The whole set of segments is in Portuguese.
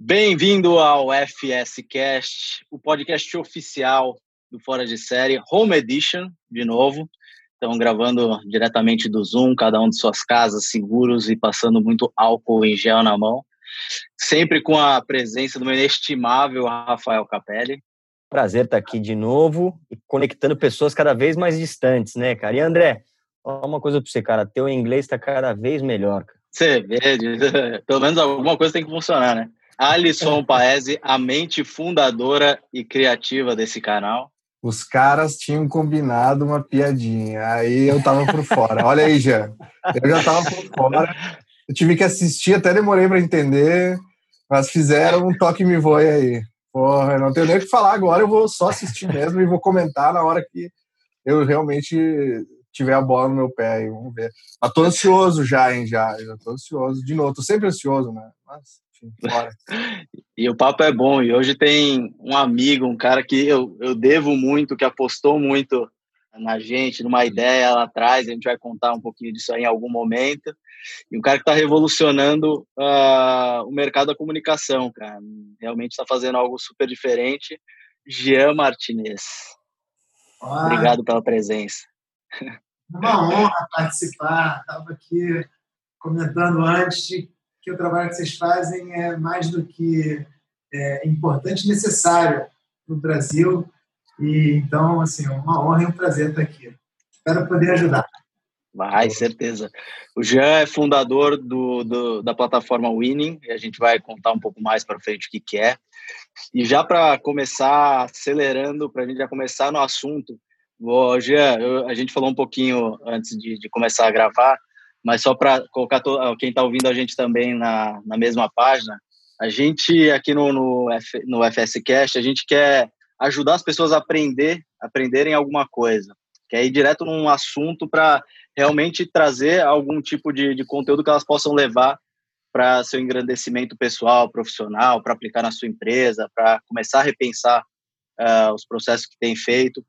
Bem-vindo ao FS Cast, o podcast oficial do Fora de Série, Home Edition, de novo. Estão gravando diretamente do Zoom, cada um de suas casas, seguros e passando muito álcool em gel na mão. Sempre com a presença do meu inestimável Rafael Capelli. Prazer estar aqui de novo e conectando pessoas cada vez mais distantes, né, cara? E André, uma coisa para você, cara, teu inglês está cada vez melhor. Você vê, pelo menos alguma coisa tem que funcionar, né? Alisson Paese, a mente fundadora e criativa desse canal. Os caras tinham combinado uma piadinha, aí eu tava por fora. Olha aí, Jean. Eu já tava por fora. Eu tive que assistir, até demorei para entender, mas fizeram um toque me voe aí. Porra, eu não tenho nem o que falar agora, eu vou só assistir mesmo e vou comentar na hora que eu realmente tiver a bola no meu pé aí, vamos ver. Mas tô ansioso já, hein, já, já tô ansioso. De novo, tô sempre ansioso, né? Mas e o papo é bom. E hoje tem um amigo, um cara que eu, eu devo muito, que apostou muito na gente, numa ideia lá atrás. A gente vai contar um pouquinho disso aí em algum momento. E um cara que está revolucionando uh, o mercado da comunicação, cara. Realmente está fazendo algo super diferente. Jean Martinez. Obrigado pela presença. Uma honra participar. Estava aqui comentando antes que o trabalho que vocês fazem é mais do que é, importante e necessário no Brasil. E então, assim, é uma honra e um prazer estar aqui. Espero poder ajudar. Vai, certeza. O Jean é fundador do, do, da plataforma Winning, e a gente vai contar um pouco mais para frente o que, que é. E já para começar acelerando, para a gente já começar no assunto, vou, Jean, eu, a gente falou um pouquinho antes de, de começar a gravar, mas só para colocar quem está ouvindo a gente também na, na mesma página, a gente aqui no, no, F, no FSCast, a gente quer ajudar as pessoas a aprender, aprenderem alguma coisa. Quer ir direto num assunto para realmente trazer algum tipo de, de conteúdo que elas possam levar para seu engrandecimento pessoal, profissional, para aplicar na sua empresa, para começar a repensar uh, os processos que tem feito.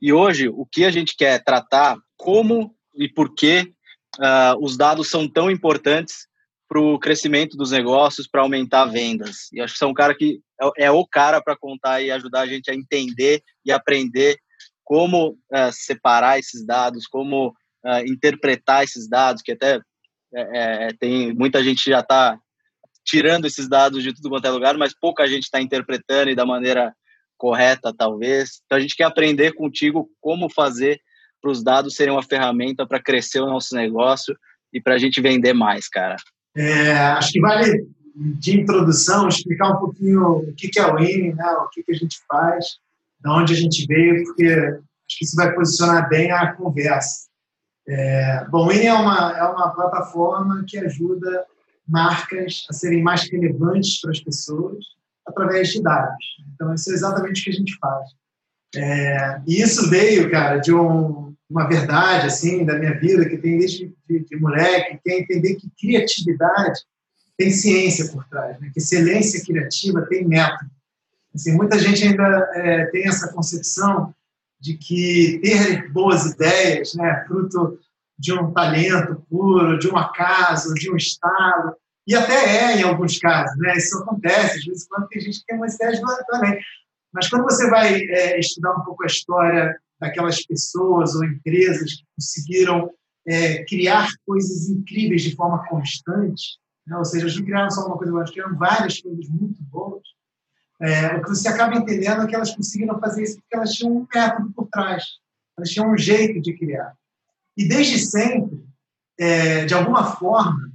E hoje, o que a gente quer tratar, como e por que uh, os dados são tão importantes para o crescimento dos negócios, para aumentar vendas. E acho que são um cara que é, é o cara para contar e ajudar a gente a entender e aprender como uh, separar esses dados, como uh, interpretar esses dados, que até é, é, tem muita gente já está tirando esses dados de tudo quanto é lugar, mas pouca gente está interpretando e da maneira correta, talvez. Então a gente quer aprender contigo como fazer para os dados serem uma ferramenta para crescer o nosso negócio e para a gente vender mais, cara? É, acho que vale, de introdução, explicar um pouquinho o que é o INE, né, o que, a gente faz, de onde a gente veio, porque acho que isso vai posicionar bem a conversa. É, bom, o INE é uma, é uma plataforma que ajuda marcas a serem mais relevantes para as pessoas através de dados. Então, isso é exatamente o que a gente faz. É, e isso veio, cara, de um, uma verdade assim da minha vida que tem desde de, de moleque, que é entender que criatividade tem ciência por trás, né? que excelência criativa tem método. Assim, muita gente ainda é, tem essa concepção de que ter boas ideias, né, fruto de um talento puro, de um acaso, de um estado, e até é em alguns casos, né, isso acontece, às vezes quando tem gente que tem umas ideias também. Mas quando você vai é, estudar um pouco a história daquelas pessoas ou empresas que conseguiram é, criar coisas incríveis de forma constante, né? ou seja, não criaram só uma coisa eles criaram várias coisas muito boas, é, o que você acaba entendendo é que elas conseguiram fazer isso porque elas tinham um método por trás, elas tinham um jeito de criar. E desde sempre, é, de alguma forma,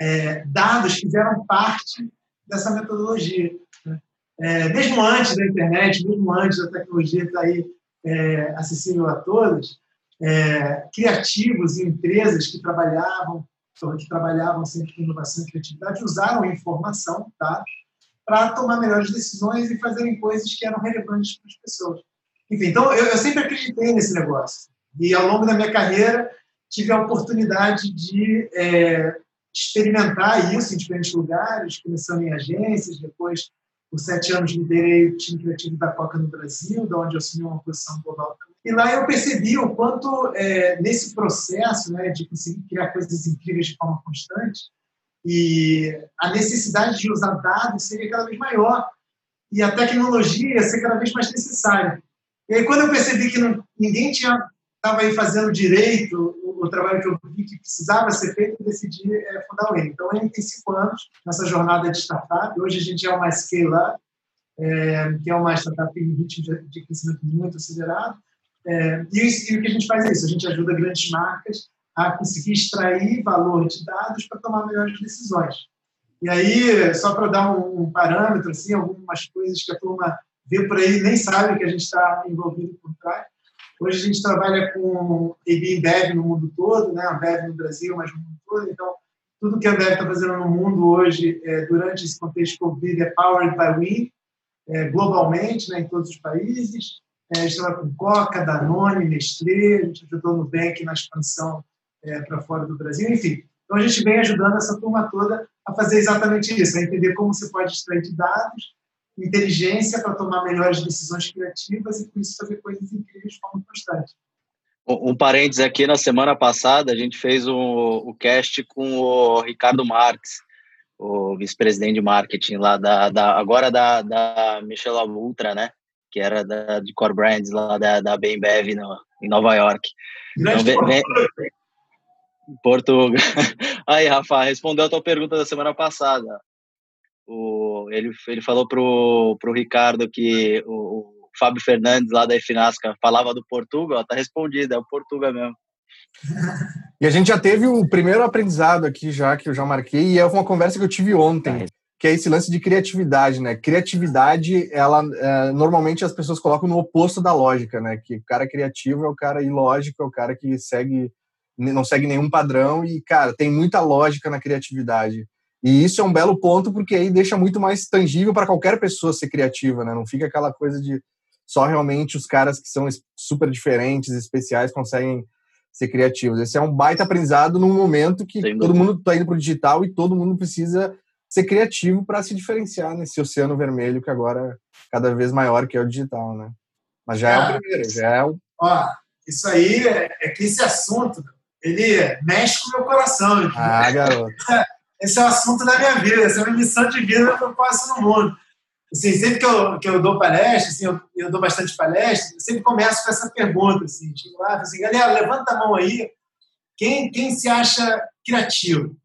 é, dados fizeram parte dessa metodologia. Né? É, mesmo antes da internet, mesmo antes da tecnologia estar aí é, acessível a todos, é, criativos e empresas que trabalhavam que trabalhavam sempre com inovação e criatividade usaram a informação, dados, para tomar melhores decisões e fazerem coisas que eram relevantes para as pessoas. Enfim, então eu, eu sempre acreditei nesse negócio e ao longo da minha carreira tive a oportunidade de é, experimentar isso em diferentes lugares, começando em agências, depois por sete anos liderei o time criativo da Coca no Brasil, da onde eu assumi uma posição global E lá eu percebi o quanto, é, nesse processo né, de conseguir criar coisas incríveis de forma constante, E a necessidade de usar dados seria cada vez maior e a tecnologia ia ser cada vez mais necessária. E aí, quando eu percebi que não, ninguém estava aí fazendo direito o, trabalho que eu vi que precisava ser feito, eu decidi é, fundar o Eni. Então, Eni tem cinco anos nessa jornada de startup. Hoje a gente é uma scale-up, é, que é uma startup em ritmo de, de crescimento muito acelerado. É, e, e, o que a gente faz é isso, a gente ajuda grandes marcas a conseguir extrair valor de dados para tomar melhores decisões. E aí, só para dar um, um, parâmetro, assim, algumas coisas que a turma vê por aí nem sabe que a gente está envolvido por trás. Hoje a gente trabalha com EB Bev no mundo todo, né? a Bev no Brasil, mas no mundo todo. Então, tudo que a Bev está fazendo no mundo hoje, é, durante esse contexto Covid, é powered by Win, é, globalmente, né, em todos os países. É, a gente trabalha com Coca, Danone, Nestlé, a gente ajudou no Bank na expansão é, para fora do Brasil, enfim. Então, a gente vem ajudando essa turma toda a fazer exatamente isso, a entender como você pode extrair de dados, inteligência para tomar melhores decisões criativas e, com isso, fazer coisas incríveis de forma constante. Um, parênteses aqui, na semana passada, a gente fez o um, um cast com o Ricardo Marques, o vice-presidente de marketing lá da, da agora da, da Michelle Ultra, né? Que era da, de Core Brands lá da, da Bembev no, em Nova York. Então, vem, vem, Portugal. Aí, Rafa, respondeu a tua pergunta da semana passada. O, ele, ele falou pro, pro Ricardo que o, o Fábio Fernandes, lá da Efinasca, falava do Portugal, tá respondido, é o Portugal mesmo. E a gente já teve o primeiro aprendizado aqui já, que eu já marquei, e é uma conversa que eu tive ontem, que é esse lance de criatividade, né? Criatividade, ela é, normalmente as pessoas colocam no oposto da lógica, né? Que o cara criativo é o cara ilógico, é o cara que segue não segue nenhum padrão e, cara, tem muita lógica na criatividade. E isso é um belo ponto porque aí deixa muito mais tangível para qualquer pessoa ser criativa, né? Não fica aquela coisa de só realmente os caras que são super diferentes, especiais, conseguem ser criativos. Esse é um baita aprendizado num momento que todo mundo está indo para o digital e todo mundo precisa ser criativo para se diferenciar nesse oceano vermelho que agora é cada vez maior que é o digital, né? Mas já é, é o primeiro, já é o... Ó, isso aí é, é que esse assunto ele mexe com o meu coração. Ah, garoto. Esse é o assunto da minha vida, essa é a minha missão de vida que eu faço no mundo. Assim, sempre que eu, que eu dou palestra, assim, eu, eu dou bastante palestra, eu sempre começo com essa pergunta, assim, tipo, ah, assim, galera, levanta a mão aí, quem, quem se acha criativo?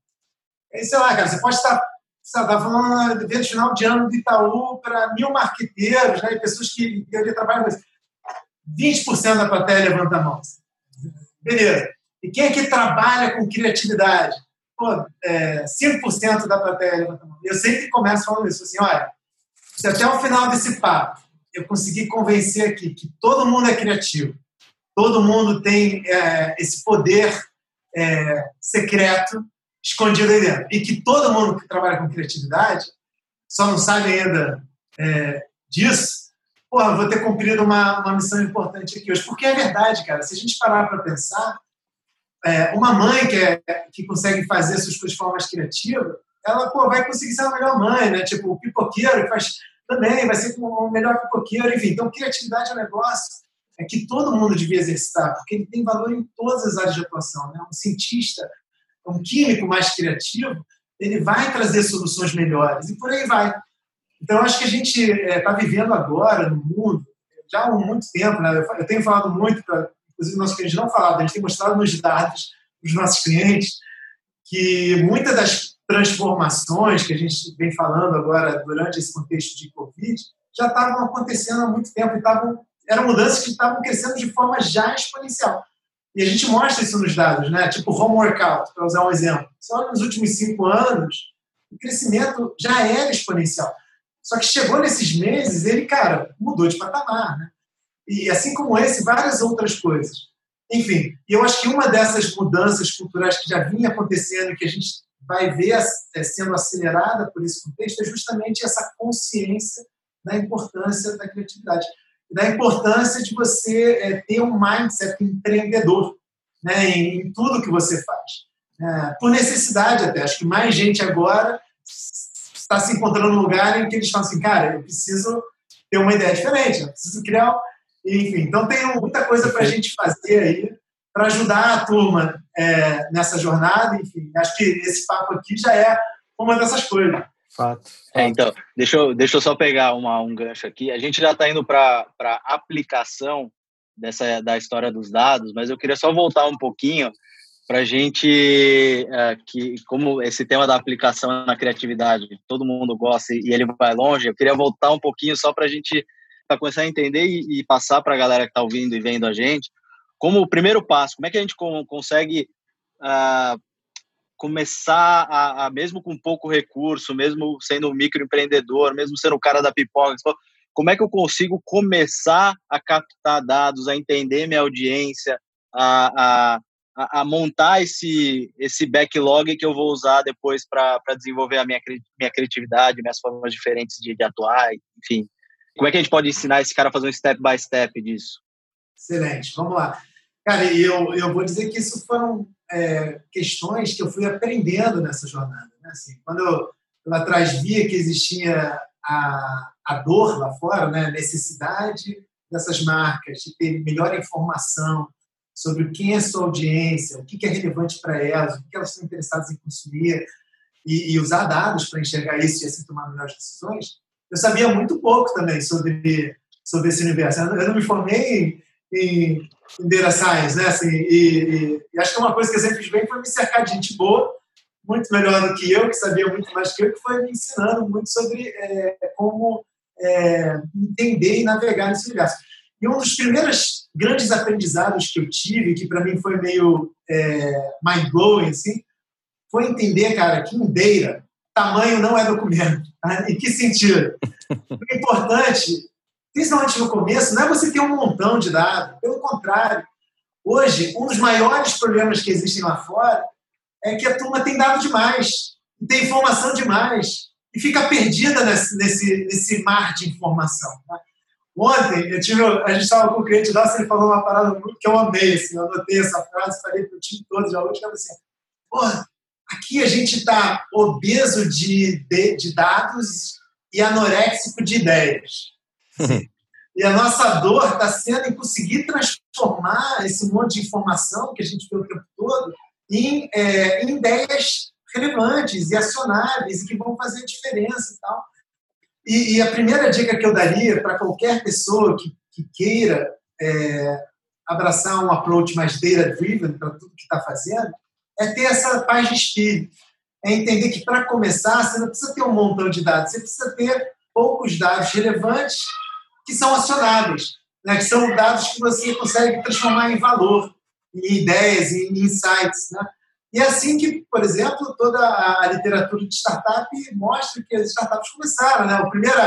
Aí, sei lá, cara, você pode estar você está falando do evento final de ano do Itaú para mil marqueteiros, né, pessoas que, que trabalham com isso. 20% da plateia levanta a mão. Beleza. E quem é que trabalha com criatividade? É, 5% da plateia. Eu sempre começo falando isso, assim, olha, se até o final desse papo eu conseguir convencer aqui que todo mundo é criativo, todo mundo tem é, esse poder é, secreto escondido aí dentro, e que todo mundo que trabalha com criatividade só não sabe ainda é, disso, porra, vou ter cumprido uma, uma missão importante aqui hoje. Porque é verdade, cara, se a gente parar para pensar, é, uma mãe que, é, que consegue fazer suas coisas de forma mais criativa, ela pô, vai conseguir ser a melhor mãe, né? Tipo, o pipoqueiro que faz também vai ser o melhor pipoqueiro, enfim. Então, criatividade é um negócio é que todo mundo devia exercitar, porque ele tem valor em todas as áreas de atuação. Né? Um cientista, um químico mais criativo, ele vai trazer soluções melhores e por aí vai. Então, acho que a gente está é, tá vivendo agora no mundo, já há muito tempo, né? eu tenho falado muito para inclusive nossos clientes não falavam, a gente tem mostrado nos dados dos nossos clientes que muitas das transformações que a gente vem falando agora durante esse contexto de Covid já estavam acontecendo há muito tempo e estavam, eram mudanças que estavam crescendo de forma já exponencial. E a gente mostra isso nos dados, né? Tipo home workout, para usar um exemplo. Olha nos últimos cinco anos, o crescimento já era exponencial. Só que chegou nesses meses, ele, cara, mudou de patamar, né? E assim como esse, várias outras coisas. Enfim, eu acho que uma dessas mudanças culturais que já vinha acontecendo e que a gente vai ver é, sendo acelerada por esse contexto é justamente essa consciência da importância da criatividade, da importância de você é, ter um mindset empreendedor né, em, tudo que você faz. É, por necessidade até. Acho que mais gente agora está se encontrando num lugar em que eles falam assim, cara, eu preciso ter uma ideia diferente, eu preciso criar enfim, então tem muita coisa para a gente fazer aí para ajudar a turma é, nessa jornada. Enfim, acho que esse papo aqui já é uma dessas coisas. Fato. É, então, deixa eu, deixa eu só pegar uma, um gancho aqui. A gente já está indo para a aplicação dessa, da história dos dados, mas eu queria só voltar um pouquinho para a gente, é, que como esse tema da aplicação na criatividade, todo mundo gosta e ele vai longe, eu queria voltar um pouquinho só para a gente pra começar a entender e, e passar para a galera que está ouvindo e vendo a gente, como o primeiro passo, como é que a gente consegue uh, começar a, a, mesmo com pouco recurso, mesmo sendo um microempreendedor, mesmo sendo o cara da pipoca, como é que eu consigo começar a captar dados, a entender minha audiência, a, a, a montar esse, esse backlog que eu vou usar depois para desenvolver a minha, minha criatividade, minhas formas diferentes de, de atuar, enfim. Como é que a gente pode ensinar esse cara a fazer um step by step disso? Excelente, vamos lá. Cara, eu, eu vou dizer que isso foram é, questões que eu fui aprendendo nessa jornada. Né? Assim, quando eu lá atrás via que existia a, a dor lá fora, né? a necessidade dessas marcas de ter melhor informação sobre quem é sua audiência, o que é relevante para elas, o que elas estão interessadas em consumir e, e usar dados para enxergar isso e assim tomar melhores decisões, eu sabia muito pouco também sobre, sobre esse universo. Eu não me formei em, em Data Science, né? Assim, e, e, acho que uma coisa que eu sempre fiz bem foi me cercar de gente boa, muito melhor do que eu, que sabia muito mais que eu, que foi me ensinando muito sobre é, como é, entender e navegar nesse universo. E um dos primeiros grandes aprendizados que eu tive, que para mim foi meio é, mind-blowing, assim, foi entender, cara, que em Data, tamanho não é documento. Tá? Em que sentido? O importante principalmente no começo, não é você ter um montão de dados. Pelo contrário, hoje, um dos maiores problemas que existem lá fora é que a turma tem dado demais, tem informação demais, e fica perdida nesse, nesse, nesse mar de informação. Tá? Ontem, eu tive, a gente estava com o cliente nosso, ele falou uma parada que eu amei, assim, eu anotei essa frase, falei para o time todo de alunos, que assim, porra, aqui a gente está obeso de, de, de dados e anoréxico de ideias. e a nossa dor está sendo em conseguir transformar esse monte de informação que a gente vê o tempo todo em, é, em ideias relevantes e acionáveis e que vão fazer diferença e tal. E, e a primeira dica que eu daria para qualquer pessoa que, que queira é, abraçar um approach mais data-driven para tudo que está fazendo é ter essa paz de espírito. É entender que, para começar, você não precisa ter um montão de dados, você precisa ter poucos dados relevantes que são acionáveis, né? que são dados que você consegue transformar em valor, em ideias, em insights. Né? E é assim que, por exemplo, toda a literatura de startup mostra que as startups começaram. Né? O primeiro,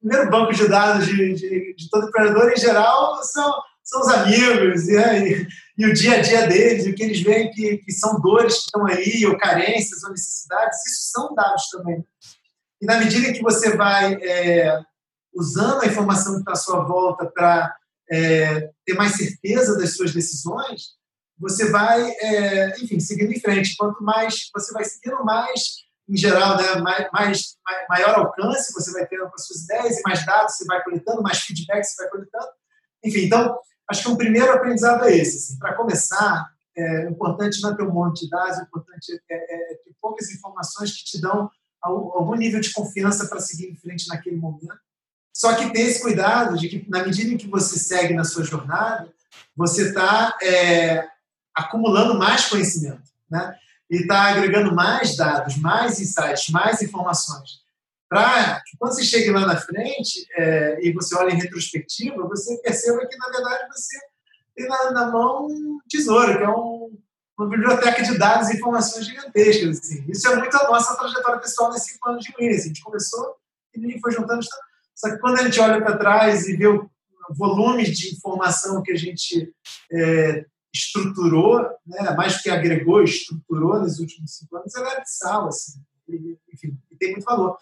primeiro banco de dados de, de, de todo empreendedor, em geral, são, são os amigos e, e, e, o dia a dia deles, o que eles veem que, que são dores que estão aí, ou carências, ou necessidades, isso são dados também. E na medida que você vai é, usando a informação que está à sua volta para é, ter mais certeza das suas decisões, você vai, é, enfim, seguindo em frente. Quanto mais você vai seguindo, mais, em geral, né, mais, mais, maior alcance você vai tendo com as suas ideias e mais dados você vai coletando, mais feedback você vai coletando. Enfim, então, acho que um primeiro aprendizado é esse. Assim, para começar, é, o importante não é ter um monte de dados, o importante é, é, é ter poucas informações que te dão algum nível de confiança para seguir em frente naquele momento. Só que tem esse cuidado de que, na medida em que você segue na sua jornada, você está é, acumulando mais conhecimento, né? E está agregando mais dados, mais insights, mais informações. Para que quando você chegue lá na frente é, e você olha em retrospectiva, você perceba que, na verdade, você tem na, na mão um tesouro, que é um, uma biblioteca de dados e informações gigantescas. Assim. Isso é muito a nossa trajetória pessoal nesse cinco anos de Williams. A gente começou e foi juntando só que quando a gente olha para trás e vê o volume de informação que a gente é, estruturou, né, mais que agregou, estruturou nos últimos cinco anos, ela é de sal, assim, e, enfim, tem muito valor.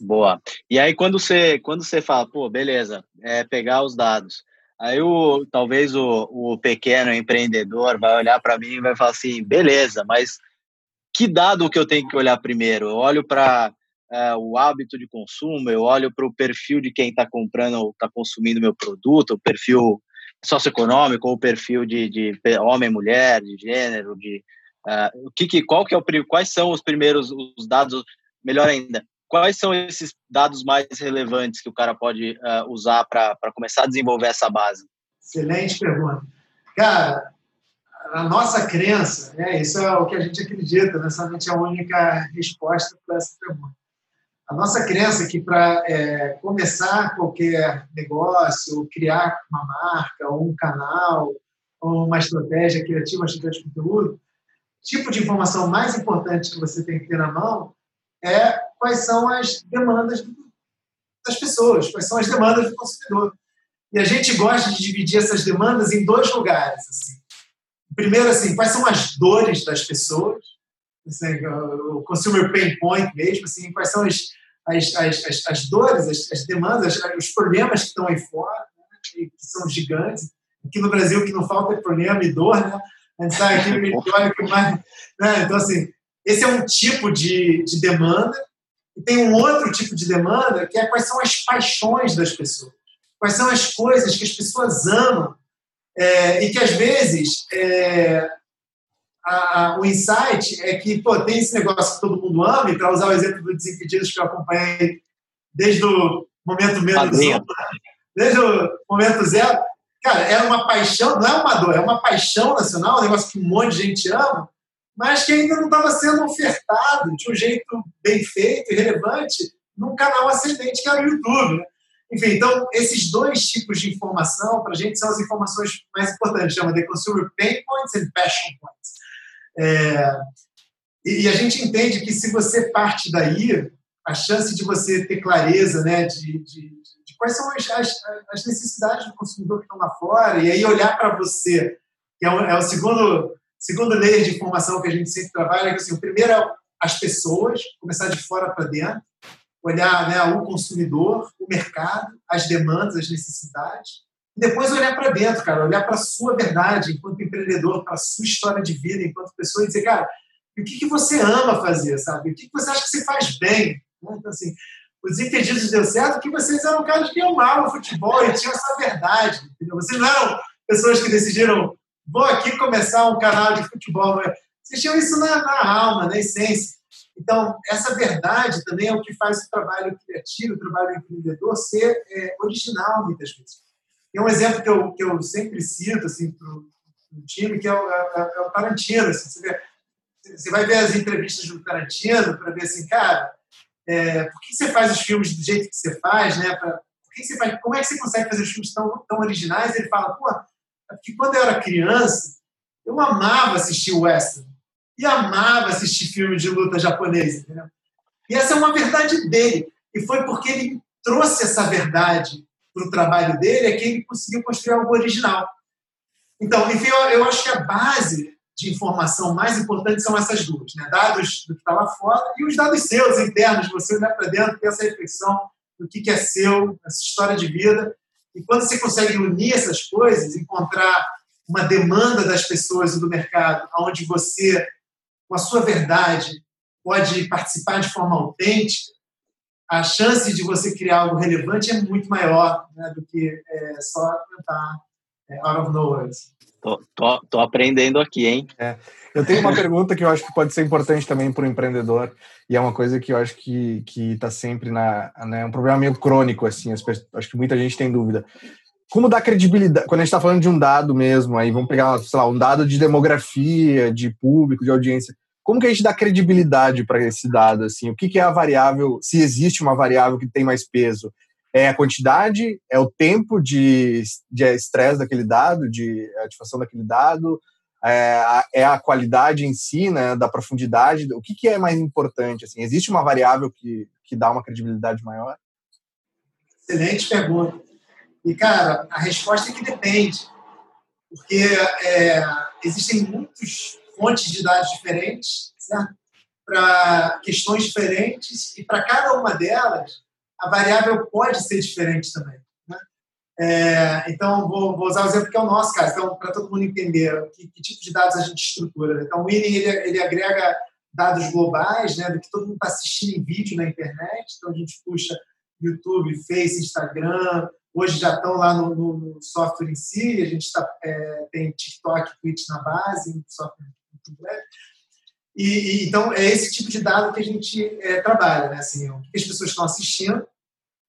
Boa. E aí quando você quando você fala, pô, beleza, é pegar os dados. Aí o talvez o, o pequeno empreendedor vai olhar para mim e vai falar assim, beleza, mas que dado que eu tenho que olhar primeiro? Eu olho para é, o hábito de consumo, eu olho para o perfil de quem está comprando ou está consumindo meu produto, o perfil socioeconômico ou o perfil de, de homem, mulher, de gênero, de Uh, o que, que, qual que é o, quais são os primeiros os dados, melhor ainda, quais são esses dados mais relevantes que o cara pode uh, usar para começar a desenvolver essa base? Excelente pergunta. Cara, a nossa crença, né, isso é o que a gente acredita, necessariamente é a única resposta para essa pergunta. A nossa crença é que para é, começar qualquer negócio, criar uma marca, ou um canal, ou uma estratégia criativa, uma estratégia de conteúdo, tipo de informação mais importante que você tem que ter na mão é quais são as demandas das pessoas, quais são as demandas do consumidor. E a gente gosta de dividir essas demandas em dois lugares. Assim. Primeiro, assim, quais são as dores das pessoas, assim, o consumer pain point mesmo, assim, quais são as, as, as, as dores, as, as, demandas, os problemas que estão aí fora, né, que são gigantes. Aqui no Brasil, que não falta é problema e dor, né? A gente sabe aqui, olha que mais. Né? Então, assim, esse é um tipo de, de demanda. E tem um outro tipo de demanda, que é quais são as paixões das pessoas. Quais são as coisas que as pessoas amam é, e que, às vezes, é, a, a, o insight é que pô, tem esse negócio que todo mundo ama, e para usar o exemplo do Desimpedidos que eu acompanhei desde o momento menos né? desde o momento zero, cara, era uma paixão, não é uma dor, é uma paixão nacional, um negócio que um monte de gente ama, mas que ainda não estava sendo ofertado de um jeito bem feito e relevante num canal ascendente que era o YouTube. Né? Enfim, então, esses dois tipos de informação, para a gente, são as informações mais importantes, chama de Consumer Pain Points e Passion Points. É, e, a gente entende que se você parte daí, a chance de você ter clareza né, de, de, de quais são as, as, as, necessidades do consumidor que estão lá fora, e aí olhar para você, que é o, é o segundo, segundo layer de informação que a gente sempre trabalha, que assim, o primeiro é as pessoas, começar de fora para dentro, olhar né, o consumidor, o mercado, as demandas, as necessidades, e depois olhar para dentro, cara, olhar para a sua verdade enquanto empreendedor, para a sua história de vida enquanto pessoa e dizer, cara, o que, que você ama fazer, sabe? O que, que você acha que você faz bem? Né? Então, assim, os impedidos deu certo porque vocês eram caras que amavam futebol e tinham essa verdade. Entendeu? Vocês não eram pessoas que decidiram, vou aqui começar um canal de futebol. Vocês tinham isso na, na alma, na essência. Então, essa verdade também é o que faz o trabalho criativo, o trabalho empreendedor ser é, original, muitas vezes. Tem um exemplo que eu, que eu sempre cito assim, para o time, que é o, é, é o Tarantino. Assim, você, vê, você, vai ver as entrevistas do Tarantino para ver assim, cara, é, por que você faz os filmes do jeito que você faz, né? Pra, por que você faz, como é que você consegue fazer os filmes tão, tão originais? Ele fala, pô, é porque quando eu era criança, eu amava assistir western e amava assistir filme de luta japonesa. Entendeu? E essa é uma verdade dele. E foi porque ele trouxe essa verdade para o trabalho dele é que ele conseguiu construir algo original. Então, enfim, eu, eu acho que a base de informação mais importante são essas duas, né? dados do que está lá fora e os dados seus, internos, você olhar para dentro, ter essa reflexão do que, que é seu, essa história de vida. E quando você consegue unir essas coisas, encontrar uma demanda das pessoas e do mercado, onde você com a sua verdade, pode participar de forma autêntica, a chance de você criar algo relevante é muito maior né, do que é, só tentar é, out of nowhere. Tô, tô, tô, aprendendo aqui, hein? É. Eu tenho uma pergunta que eu acho que pode ser importante também para o empreendedor, e é uma coisa que eu acho que está sempre na. Né, um problema meio crônico, assim, acho que muita gente tem dúvida. Como dar credibilidade? Quando a gente está falando de um dado mesmo, aí vamos pegar, sei lá, um dado de demografia, de público, de audiência. Como que a gente dá credibilidade para esse dado? Assim? O que, que é a variável, se existe uma variável que tem mais peso? É a quantidade? É o tempo de, estresse daquele dado, de ativação daquele dado? É a, é a qualidade em si, né, da profundidade? O que, que é mais importante? Assim? Existe uma variável que, que dá uma credibilidade maior? Excelente pergunta. E, cara, a resposta é que depende. Porque é, existem muitas fontes de dados diferentes? Para questões diferentes, e para cada uma delas, a variável pode ser diferente também. Né? É, então, vou, vou, usar o exemplo que é o nosso caso, então, para todo mundo entender que, que, tipo de dados a gente estrutura. Né? Então, o Winning ele, ele agrega dados globais, né, do que todo mundo está assistindo em vídeo na internet. Então, a gente puxa YouTube, Face, Instagram, hoje já estão lá no, no, no software em si, a gente tá, é, tem TikTok, Twitch na base, software muito breve. E, e, então, é esse tipo de dado que a gente é, trabalha, né? Assim, o que as pessoas estão assistindo,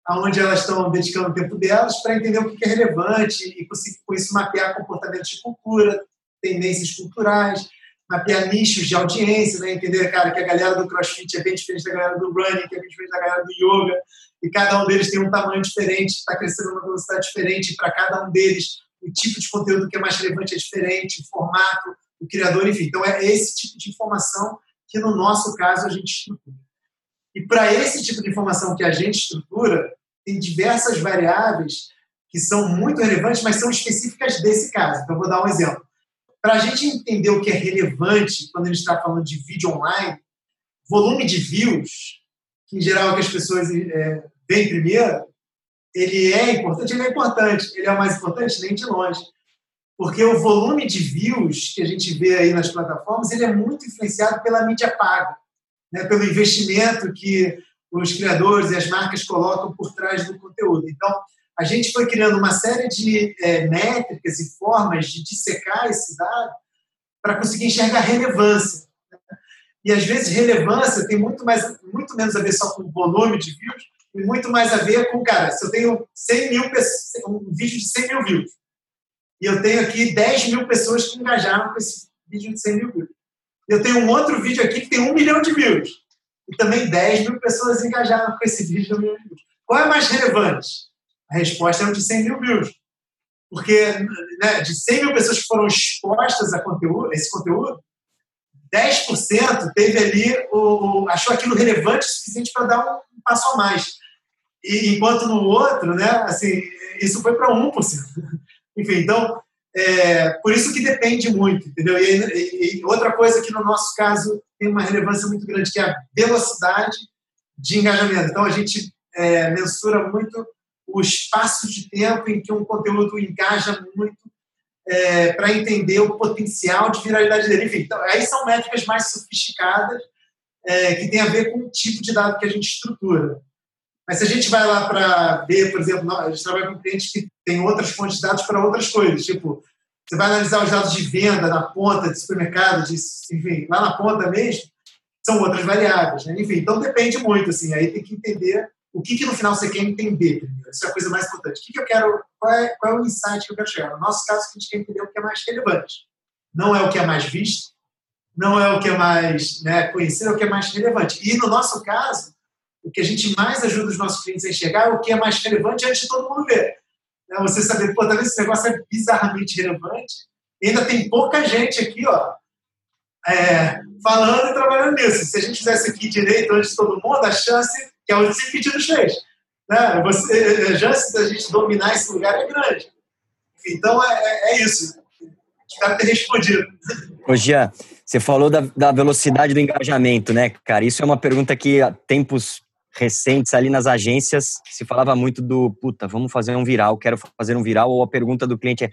aonde elas estão dedicando o tempo delas para entender o que é relevante e conseguir, com isso, mapear comportamentos de cultura, tendências culturais, mapear nichos de audiência, né? entender, cara, que a galera do crossfit é bem diferente da galera do running, que é bem diferente da galera do yoga, e cada um deles tem um tamanho diferente, está crescendo numa velocidade diferente, para cada um deles o tipo de conteúdo que é mais relevante é diferente, o formato, o criador, enfim. Então, é esse tipo de informação que, no nosso caso, a gente estrutura. E para esse tipo de informação que a gente estrutura, tem diversas variáveis que são muito relevantes, mas são específicas desse caso. Então, vou dar um exemplo. Para a gente entender o que é relevante quando a gente está falando de vídeo online, volume de views, que em geral é o que as pessoas é, veem primeiro, ele é importante, ele é importante. Ele é o mais importante? Nem de longe. Porque o volume de views que a gente vê aí nas plataformas, ele é muito influenciado pela mídia paga, né? pelo investimento que os criadores e as marcas colocam por trás do conteúdo. Então, a gente foi criando uma série de é, métricas e formas de dissecar esse dado para conseguir enxergar relevância. Né? E às vezes relevância tem muito mais, muito menos a ver só com o volume de views e muito mais a ver com, cara, se eu tenho 100 mil um vídeo de 100 mil views e eu tenho aqui 10 mil pessoas que engajaram com esse vídeo de 100 mil views. Eu tenho um outro vídeo aqui que tem um milhão de views e também 10 mil pessoas engajaram com esse vídeo de um milhão de views. Qual é mais relevante? A resposta é o de 100 mil views. Porque né, de 100 mil pessoas que foram expostas a conteúdo, esse conteúdo, 10% teve ali, o, achou aquilo relevante o suficiente para dar um passo a mais. E, enquanto no outro, né, assim, isso foi para 1%. Enfim, então, é, por isso que depende muito, entendeu? E, e, e, outra coisa que no nosso caso tem uma relevância muito grande, que é a velocidade de engajamento. Então, a gente é, mensura muito o espaço de tempo em que um conteúdo engaja muito é, para entender o potencial de viralidade dele. Enfim, então, aí são métricas mais sofisticadas é, que tem a ver com o tipo de dado que a gente estrutura. Mas se a gente vai lá para ver, por exemplo, a gente trabalha com clientes que têm outras fontes de dados para outras coisas, tipo, você vai analisar os dados de venda na ponta de supermercado, de, enfim, lá na ponta mesmo, são outras variáveis. Né? Enfim, então depende muito, assim, aí tem que entender o que, que no final você quer entender primeiro. Isso é a coisa mais importante. O que, que eu quero, qual é, qual é o insight que eu quero chegar? No nosso caso, a gente quer entender o que é mais relevante. Não é o que é mais visto, não é o que é mais né, conhecido, é o que é mais relevante. E no nosso caso, o que a gente mais ajuda os nossos clientes a enxergar é o que é mais relevante antes de todo mundo ver. É você saber, pô, talvez esse negócio é bizarramente relevante. E ainda tem pouca gente aqui, ó, é, falando e trabalhando nisso. Se a gente fizesse aqui direito antes de todo mundo, a chance que é o que pedidos fez. Né? Você, a chance da gente dominar esse lugar é grande. Então, é, é, é isso. Espero ter respondido. Ô, Jean, você falou da, da velocidade do engajamento, né, cara? Isso é uma pergunta que há tempos recentes ali nas agências se falava muito do puta, vamos fazer um viral, quero fazer um viral, ou a pergunta do cliente é: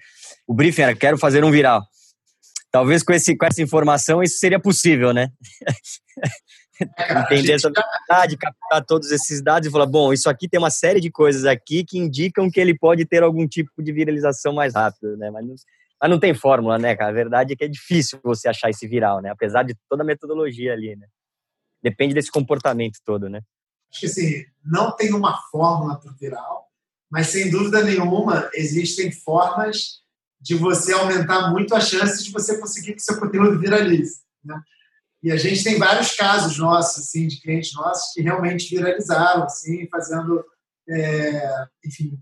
o briefing era quero fazer um viral. Talvez com, esse, com essa informação isso seria possível, né? Entender essa velocidade, captar todos esses dados e falar: bom, isso aqui tem uma série de coisas aqui que indicam que ele pode ter algum tipo de viralização mais rápido, né? Mas não, mas não tem fórmula, né, cara? A verdade é que é difícil você achar esse viral, né? Apesar de toda a metodologia ali, né? Depende desse comportamento todo, né? Acho que assim, não tem uma fórmula para o viral, mas sem dúvida nenhuma existem formas de você aumentar muito a chance de você conseguir que seu conteúdo viralize. Né? E a gente tem vários casos nossos, assim, de clientes nossos que realmente viralizaram, assim, fazendo, é, enfim,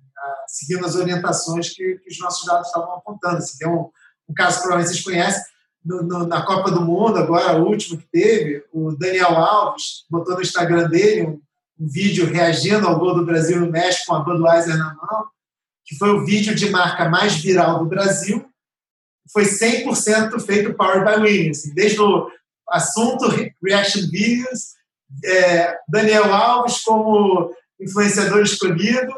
seguindo as orientações que, que, os nossos dados estavam apontando. Assim, tem um, um caso que provavelmente vocês conhecem, no, no, na Copa do Mundo, agora, o último que teve, o Daniel Alves botou no Instagram dele um, um vídeo reagindo ao gol do Brasil no México com a Budweiser na mão, que foi o vídeo de marca mais viral do Brasil, foi 100% feito Powered by Winning. Assim, desde o assunto Reaction Videos, é, Daniel Alves como influenciador escolhido,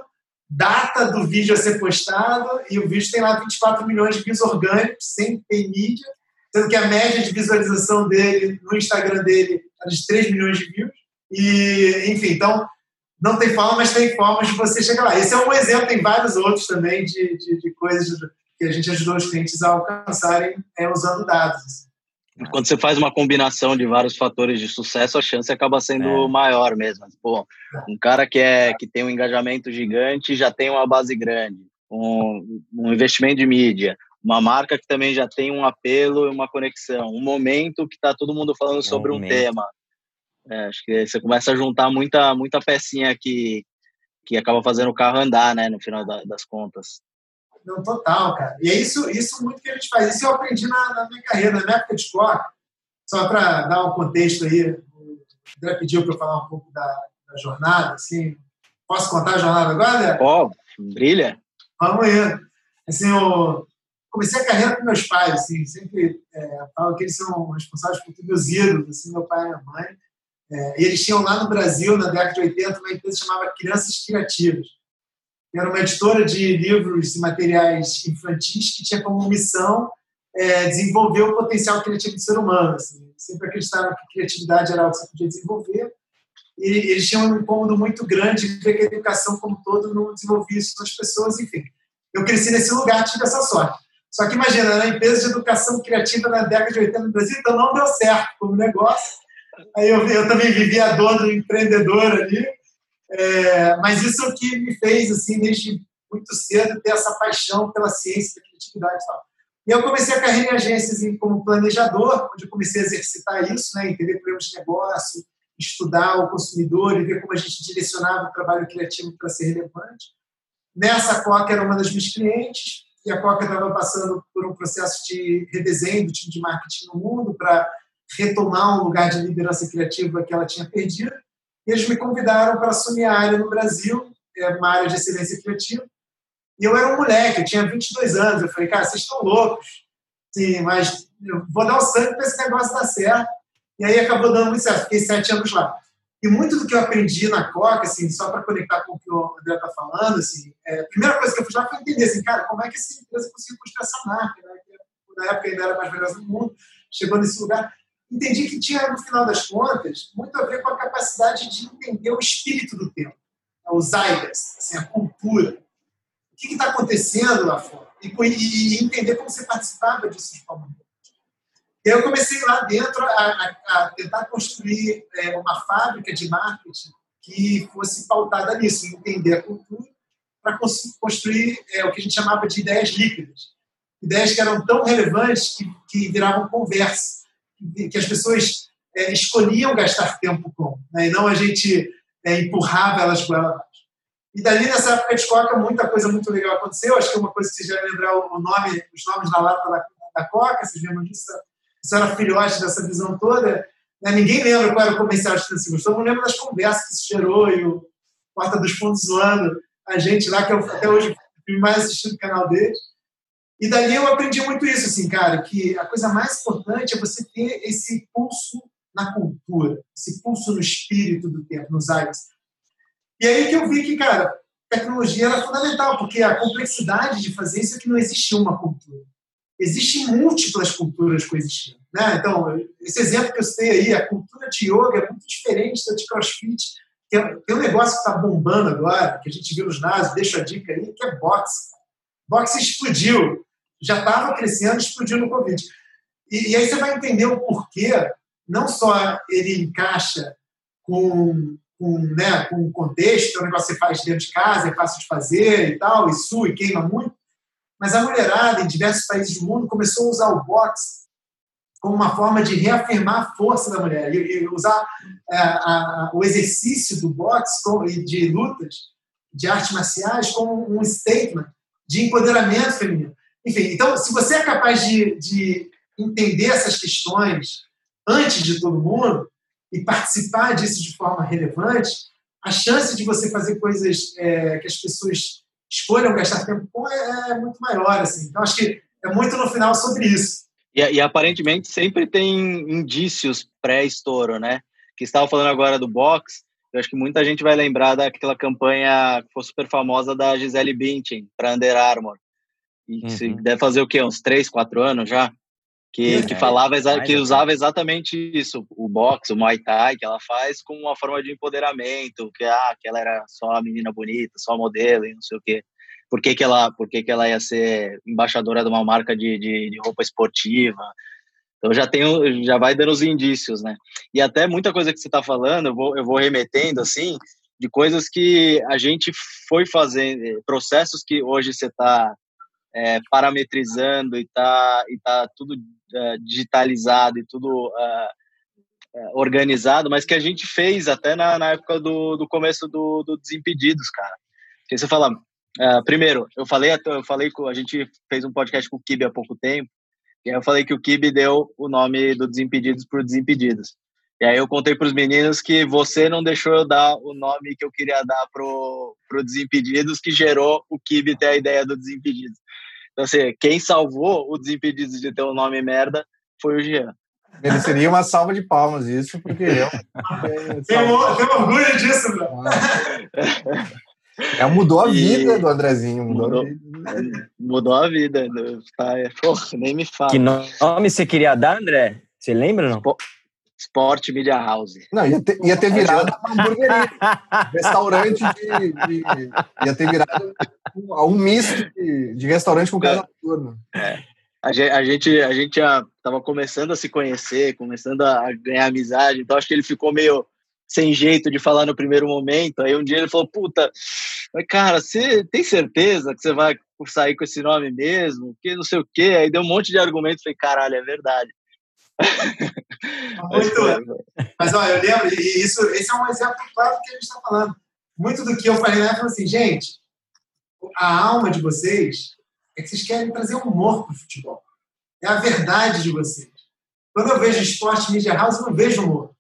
data do vídeo a ser postado, e o vídeo tem lá 24 milhões de views orgânicos, sem ter mídia, sendo que a média de visualização dele no Instagram dele é de 3 milhões de views. E, enfim, então, não tem forma, mas tem formas de você chegar lá. Esse é um exemplo, tem vários outros também de, de, de coisas que a gente ajudou os clientes a alcançarem é, usando dados. Quando você faz uma combinação de vários fatores de sucesso, a chance acaba sendo é. maior mesmo. Pô, um cara que, é, que tem um engajamento gigante já tem uma base grande, um, um investimento de mídia, uma marca que também já tem um apelo e uma conexão, um momento que está todo mundo falando sobre um, um tema. É, acho que você começa a juntar muita, muita pecinha que, que acaba fazendo o carro andar, né, no final da, das contas. Não, total, cara. E é isso, isso muito que a gente faz. Isso eu aprendi na, na minha carreira, na minha época de escola. Só para dar um contexto aí, o André pediu para eu falar um pouco da, da, jornada, assim. Posso contar a jornada agora, André? Ó, oh, brilha. Vamos aí. Assim, eu comecei a carreira com meus pais, assim, sempre é, falo que eles são responsáveis por todos meus ídolos, assim, meu pai e minha mãe. É, eles tinham lá no Brasil, na década de 80, uma empresa chamada Crianças Criativas era uma editora de livros e materiais infantis que tinha como missão é, desenvolver o potencial criativo do ser humano. Assim. Sempre acreditaram que criatividade era algo que você podia desenvolver. E eles tinham um incômodo muito grande de ver que a educação como todo não desenvolvia isso nas pessoas. Enfim, eu cresci nesse lugar, tive essa sorte. Só que imagina, era empresa de educação criativa na década de 80 no Brasil, então não deu certo como negócio. Aí eu, eu também vivi a dor do empreendedor ali. É, mas isso é o que me fez, assim, desde muito cedo, ter essa paixão pela ciência, da criatividade e tal. E eu comecei a carreira em agências como planejador, onde eu comecei a exercitar isso, né, entender problemas de negócio, estudar o consumidor e ver como a gente direcionava o trabalho criativo para ser relevante. Nessa, a Coca era uma das minhas clientes, e a Coca estava passando por um processo de redesenho do time de marketing no mundo para retomar um lugar de liderança criativa que ela tinha perdido. E eles me convidaram para assumir a área no Brasil, é uma área de excelência criativa. E eu era um moleque, eu tinha 22 anos. Eu falei, cara, vocês estão loucos. Sim, mas eu vou dar o sangue para esse negócio dar certo. E aí acabou dando muito certo. Fiquei sete anos lá. E muito do que eu aprendi na Coca, assim, só para conectar com o que o André está falando, assim, é, a primeira coisa que eu fiz lá foi entender, assim, cara, como é que essa empresa conseguiu construir essa marca, né? Na época ainda era mais valiosa do mundo, chegou nesse lugar entendi que tinha, no final das contas, muito a ver com a capacidade de entender o espírito do tempo, né, os zeitgeist, assim, a cultura. O que está acontecendo lá fora? E, e, entender como você participava disso de forma e eu comecei lá dentro a, a, a tentar construir é, uma fábrica de marketing que fosse pautada nisso, entender a cultura, para construir é, o que a gente chamava de ideias líquidas. Ideias que eram tão relevantes que, que viravam conversa que as pessoas é, escolhiam gastar tempo com, né? e não a gente é, empurrava elas com ela. E dali, nessa época de Coca, muita coisa muito legal aconteceu. Acho que uma coisa que vocês devem lembrar o nome, os nomes da lata da, da Coca, vocês lembram disso? Isso era filhote dessa visão toda. Né? Ninguém lembra qual era o comercial de 30 segundos. Todo mundo lembra das conversas que se gerou e o Porta dos Fundos zoando a gente lá, que eu, até hoje o mais assistido do canal deles. E dali eu aprendi muito isso, assim, cara, que a coisa mais importante é você ter esse pulso na cultura, esse pulso no espírito do tempo, nos ares. E aí que eu vi que, cara, tecnologia era fundamental, porque a complexidade de fazer isso é que não existe uma cultura. Existem múltiplas culturas coexistindo. Né? Então, esse exemplo que eu citei aí, a cultura de yoga é muito diferente da de crossfit. Tem, um negócio que está bombando agora, que a gente viu nos nasos, deixa a dica aí, que é boxe. Boxe explodiu já estava crescendo, explodiu no Covid. E, e, aí você vai entender o porquê, não só ele encaixa com, com, né, com o contexto, é um negócio que você faz dentro de casa, é fácil de fazer e tal, e sua e queima muito, mas a mulherada em diversos países do mundo começou a usar o boxe como uma forma de reafirmar a força da mulher e, e usar é, a, o exercício do boxe e de lutas, de artes marciais, como um statement de empoderamento feminino. Enfim, então, se você é capaz de, de entender essas questões antes de todo mundo e participar disso de forma relevante, a chance de você fazer coisas é, que as pessoas escolham gastar tempo com é, é, muito maior. Assim. Então, acho que é muito no final sobre isso. E, e aparentemente sempre tem indícios pré-estouro, né? Que estava falando agora do box. Eu acho que muita gente vai lembrar daquela campanha que foi super famosa da Gisele Bündchen para Under Armour uhum. deve fazer o quê? Uns três, quatro anos já? Que, que falava, que usava exatamente isso, o boxe, o Muay Thai, que ela faz como uma forma de empoderamento, que, ah, que ela era só a menina bonita, só modelo e não sei o quê. Por que, que, ela, por que, que ela ia ser embaixadora de uma marca de, de, de roupa esportiva? Então já tem, já vai dando os indícios, né? E até muita coisa que você está falando, eu vou, eu vou remetendo assim, de coisas que a gente foi fazendo, eh, processos que hoje você está é, parametrizando e está e tá tudo é, digitalizado e tudo é, organizado, mas que a gente fez até na, na época do, do começo do, do Desimpedidos, cara. Porque você fala, primeiro, eu falei, eu falei com, a gente fez um podcast com o Kibe há pouco tempo, e aí eu falei que o Kibe deu o nome do Desimpedidos por Desimpedidos. E aí eu contei para os meninos que você não deixou eu dar o nome que eu queria dar pro, pro Desimpedidos, que gerou o Kibe ter a ideia do Desimpedidos. Então, assim, quem salvou o Desimpedidos de ter um nome merda foi o Jean. Mereceria uma salva de palmas isso, porque eu... Tenho, orgulho disso, meu. É, mudou a vida e... do Andrezinho. Mudou, mudou a vida. Mudou a vida. Tá, é, porra, nem me fala. Que nome você queria dar, André? Você lembra, não? Sport Media House. Não, ia ter, ia ter virado uma hamburgueria. restaurante de, de, Ia ter virado um, um misto de, de restaurante com casa noturna. É. A gente, a gente, já estava começando a se conhecer, começando a ganhar amizade, então acho que ele ficou meio sem jeito de falar no primeiro momento. Aí um dia ele falou: Puta, cara, você tem certeza que você vai sair com esse nome mesmo? Que não sei o quê. Aí deu um monte de argumentos. Falei: Caralho, é verdade. Muito, mas olha, eu lembro, e isso, esse é um exemplo claro do que a gente está falando. Muito do que eu falei na época, assim, gente, a alma de vocês é que vocês querem trazer humor para o futebol. É a verdade de vocês. Quando eu vejo esporte media house, eu não vejo humor.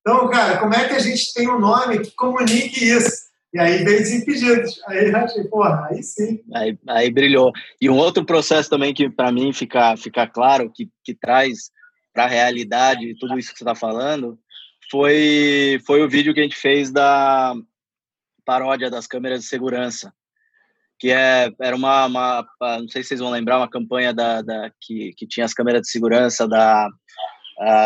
Então, cara, como é que a gente tem um nome que comunique isso? E aí veio Desimpedidos. Aí achei, porra, aí sim. Aí, aí brilhou. E um outro processo também que, para mim, fica, fica claro, que, que traz para a realidade tudo isso que você está falando, foi, foi o vídeo que a gente fez da paródia das câmeras de segurança. Que é, era uma, uma Não sei se vocês vão lembrar, uma campanha da, da, que, que tinha as câmeras de segurança da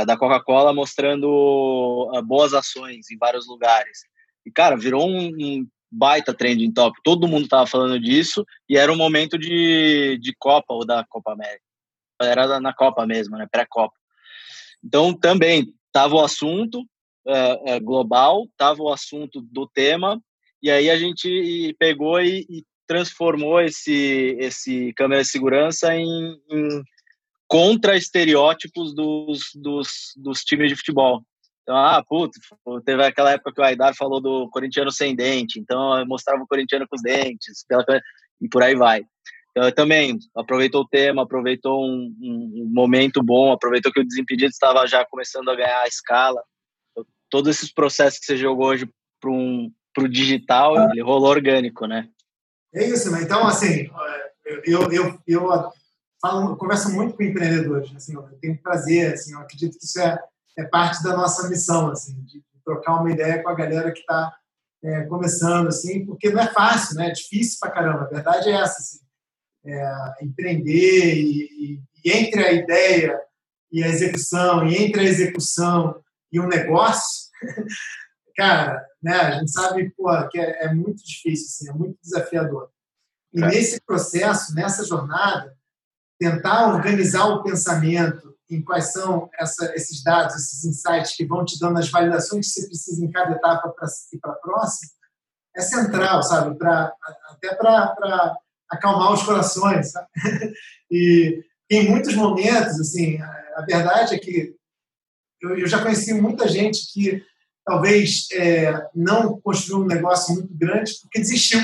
da Coca-Cola mostrando boas ações em vários lugares. E, cara, virou um, um baita trending top. Todo mundo tava falando disso e era um momento de, de Copa ou da Copa América. Era na Copa mesmo, né? Pré-Copa. Então, também tava o assunto uh, global, tava o assunto do tema, e aí a gente pegou e, e transformou esse, esse câmera de segurança em, em contra estereótipos dos, dos, dos times de futebol. Então, ah, putz, teve aquela época que o Aidar falou do corintiano sem dente, então eu mostrava o corintiano com os dentes, e por aí vai. Também aproveitou o tema, aproveitou um, um, momento bom, aproveitou que o Desimpedido estava já começando a ganhar a escala. Todos esses processos que você jogou hoje para um, o digital, ele rolou orgânico, né? É isso, né? Então, assim, eu, eu, eu falo, eu converso muito com empreendedores, assim, eu tenho prazer, assim, eu acredito que isso é, é parte da nossa missão, assim, de, trocar uma ideia com a galera que está é, começando, assim, porque não é fácil, né? É difícil pra caramba. A verdade é essa, assim, é, empreender e, e, entre a ideia e a execução, e entre a execução e um negócio, cara, né? A gente sabe, pô, que é, é muito difícil, assim, é muito desafiador. E é. nesse processo, nessa jornada, tentar organizar o pensamento em quais são essa, esses dados, esses insights que vão te dando as validações que você precisa em cada etapa para ir para a próxima, é central, sabe? Pra, até para acalmar os corações, sabe? E em muitos momentos, assim, a, verdade é que eu, eu, já conheci muita gente que talvez é, não construiu um negócio muito grande porque desistiu.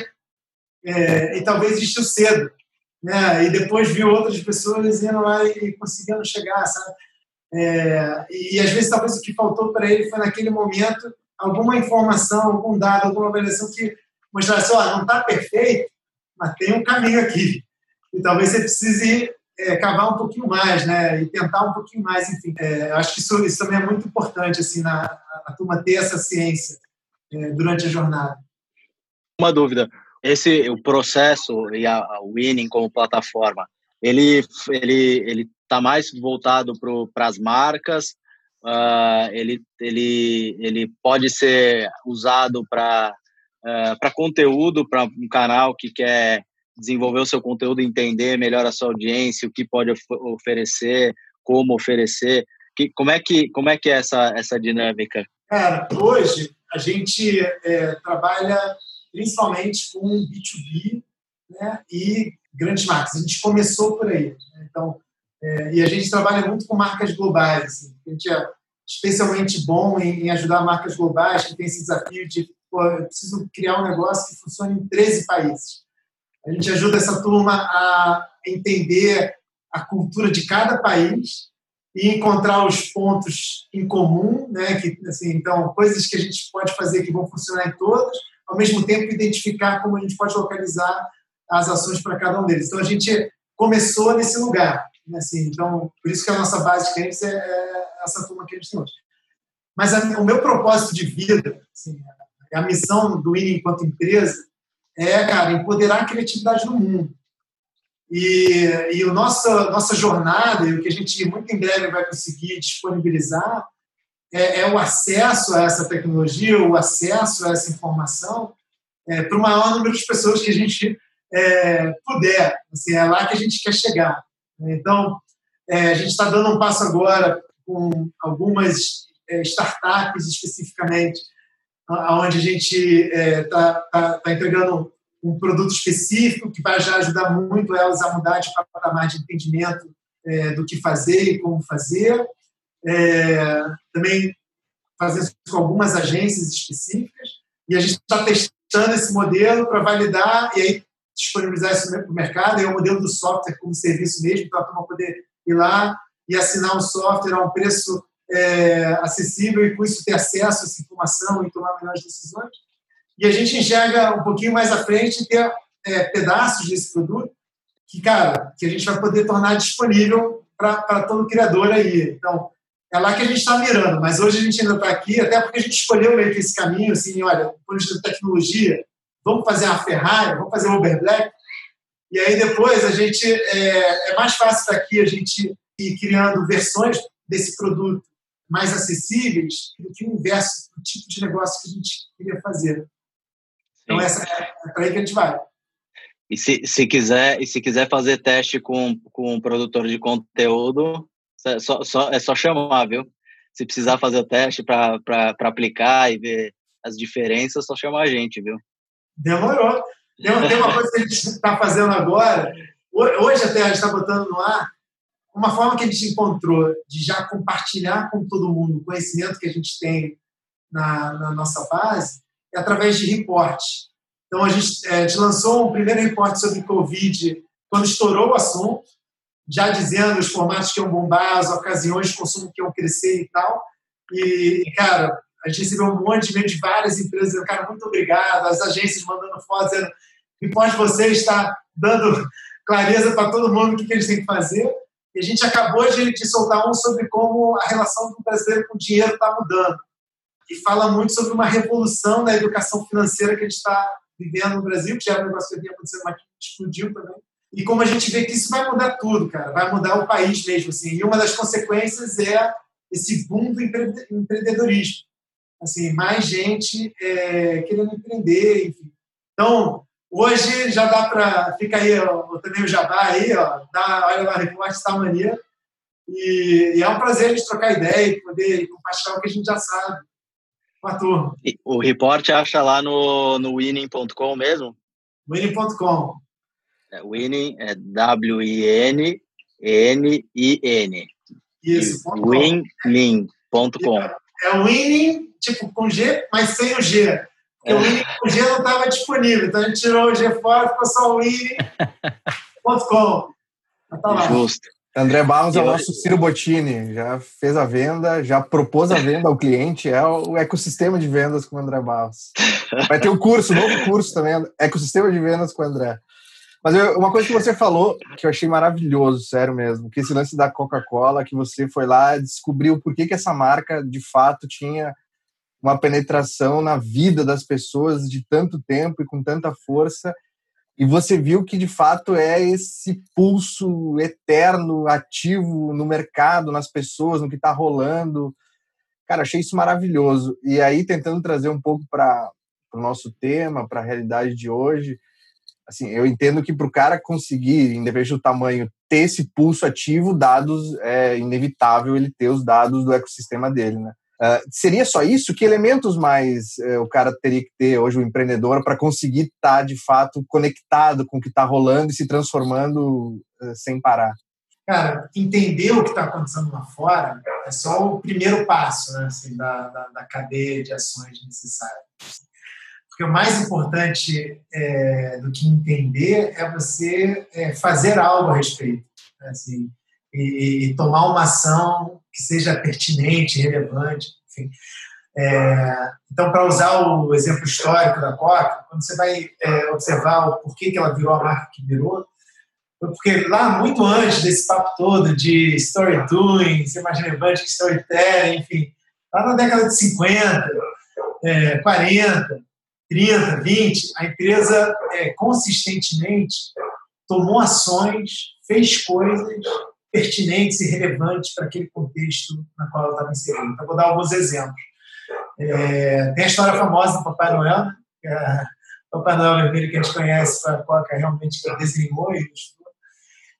É, e talvez desistiu cedo né? E depois viu outras pessoas indo lá e conseguindo chegar, sabe? É, e às vezes talvez o que faltou para ele foi naquele momento alguma informação, algum dado, alguma avaliação que mostrasse, ó, não está perfeito, mas tem um caminho aqui. E talvez você precise é, cavar um pouquinho mais, né? E tentar um pouquinho mais, enfim. É, acho que isso, isso também é muito importante, assim, na a turma ter essa ciência é, durante a jornada. Uma dúvida esse o processo e a, a Winning como plataforma, ele ele ele está mais voltado para as marcas. Uh, ele ele ele pode ser usado para uh, para conteúdo para um canal que quer desenvolver o seu conteúdo, entender melhor a sua audiência, o que pode of oferecer, como oferecer. Que, como é que como é que é essa essa dinâmica? Cara, hoje a gente é, trabalha principalmente com B2B né, e grandes marcas. A gente começou por aí. Né? Então, é, e a gente trabalha muito com marcas globais. Assim. A gente é especialmente bom em, em, ajudar marcas globais que têm esse desafio de pô, eu preciso criar um negócio que funcione em 13 países. A gente ajuda essa turma a entender a cultura de cada país e encontrar os pontos em comum, né? Que assim, então coisas que a gente pode fazer que vão funcionar em todas, ao mesmo tempo identificar como a gente pode localizar as ações para cada um deles. Então a gente começou nesse lugar, né? assim, então por isso que a nossa base de clientes é, é essa turma que a gente tem hoje. Mas a, o meu propósito de vida, assim, a missão do INE enquanto empresa é, cara, empoderar a criatividade no mundo. E, e o nossa, nossa jornada, e o que a gente muito em breve vai conseguir disponibilizar, é, é o acesso a essa tecnologia, o acesso a essa informação é, para o maior número de pessoas que a gente é, puder. Assim, é lá que a gente quer chegar. Então, é, a gente está dando um passo agora com algumas é, startups especificamente, onde a gente está é, tá, tá entregando um produto específico que vai já ajudar muito elas a mudar de patamar de entendimento é, do que fazer e como fazer. É, também fazendo isso com algumas agências específicas. E a gente está testando esse modelo para validar e aí disponibilizar isso para o mercado. É o modelo do software como serviço mesmo, para a turma poder ir lá e assinar um software a um preço é, acessível e com isso ter acesso a essa informação e tomar melhores decisões. E a gente enxerga um pouquinho mais à frente ter é, pedaços desse produto que, cara, que a gente vai poder tornar disponível para todo criador aí. Então, é lá que a gente está mirando, mas hoje a gente ainda está aqui, até porque a gente escolheu meio que esse caminho, assim, olha, depois da tecnologia, vamos fazer uma Ferrari, vamos fazer um Uber Black, e aí depois a gente, é, é mais fácil daqui a gente ir criando versões desse produto mais acessíveis do que o inverso do tipo de negócio que a gente queria fazer. Então, Sim. essa é, é para aí que a gente vai. E se, se, quiser, e se quiser fazer teste com, com um produtor de conteúdo, é só, só, é só chamar, viu? Se precisar fazer o teste para aplicar e ver as diferenças, só chamar a gente, viu? Demorou. Tem, tem uma coisa que a gente está fazendo agora. Hoje até a gente está botando no ar uma forma que a gente encontrou de já compartilhar com todo mundo o conhecimento que a gente tem na, na nossa base é através de reportes. Então, a gente, é, a gente lançou um primeiro reporte sobre Covid quando estourou o assunto, já dizendo os formatos que iam bombar, as ocasiões de consumo que iam crescer e tal. E, cara, a gente recebeu um monte de e de várias empresas dizendo, cara, muito obrigado, as agências mandando fotos, dizendo, o report de vocês está dando clareza para todo mundo o que, que eles têm que fazer. E a gente acabou de, de soltar um sobre como a relação do brasileiro com o dinheiro está mudando. E fala muito sobre uma revolução na educação financeira que a gente está vivendo no Brasil, que já era um negócio que vinha acontecendo, mas que explodiu também. E como a gente vê que isso vai mudar tudo, cara, vai mudar o país mesmo. Assim. E uma das consequências é esse boom do empreendedorismo. Assim, mais gente é, querendo empreender, enfim. Então, Hoje já dá para. Fica aí ó, também o jabá aí, ó, dá, olha lá, repórter está maneiro. E, e, é um prazer a gente trocar ideia e poder compartilhar o que a gente já sabe com a turma. O report acha lá no, no winning.com mesmo? Winning.com. É, winning é W-I-N-N-I-N. Isso, winning.com. É winning, tipo, com G, mas sem o G. Porque o Winnie o G não estava disponível. Então a gente tirou o G fora, ficou só o Winnie.com. Tá Justo. André Barros é o nosso Ciro Bottini, já fez a venda, já propôs a venda ao cliente, é o ecossistema de vendas com o André Barros. Vai ter um curso, novo curso também, ecossistema de vendas com o André. Mas eu, uma coisa que você falou, que eu achei maravilhoso, sério mesmo, que esse lance da Coca-Cola, que você foi lá e descobriu por que, que essa marca, de fato, tinha uma penetração na vida das pessoas de tanto tempo e com tanta força. E você viu que de fato é esse pulso eterno, ativo no mercado, nas pessoas, no que está rolando. Cara, achei isso maravilhoso. E aí, tentando trazer um pouco para o nosso tema, para a realidade de hoje, assim, eu entendo que para o cara conseguir, independente do tamanho, ter esse pulso ativo, dados é inevitável ele ter os dados do ecossistema dele, né? Uh, seria só isso? Que elementos mais uh, o cara teria que ter hoje, o empreendedor, para conseguir estar tá, de fato conectado com o que está rolando e se transformando uh, sem parar? Cara, entender o que está acontecendo lá fora é só o primeiro passo né, assim, da, da, da cadeia de ações necessárias. Porque o mais importante é, do que entender é você é, fazer algo a respeito. Né, assim, e, e, tomar uma ação que seja pertinente, relevante, enfim. É, então, para usar o exemplo histórico da Coca, quando você vai é, observar o porquê que ela virou a marca que virou, porque lá, muito antes desse papo todo de story doing, ser mais relevante que storytelling, enfim, lá na década de 50, é, 40, 30, 20, a empresa é, consistentemente tomou ações, fez coisas pertinentes e relevantes para aquele contexto na qual ela estava inserida. Então, vou dar alguns exemplos. É, tem a história famosa do Papai Noel, né? é, o Papai Noel vermelho que a gente conhece, a Coca realmente desenhou e.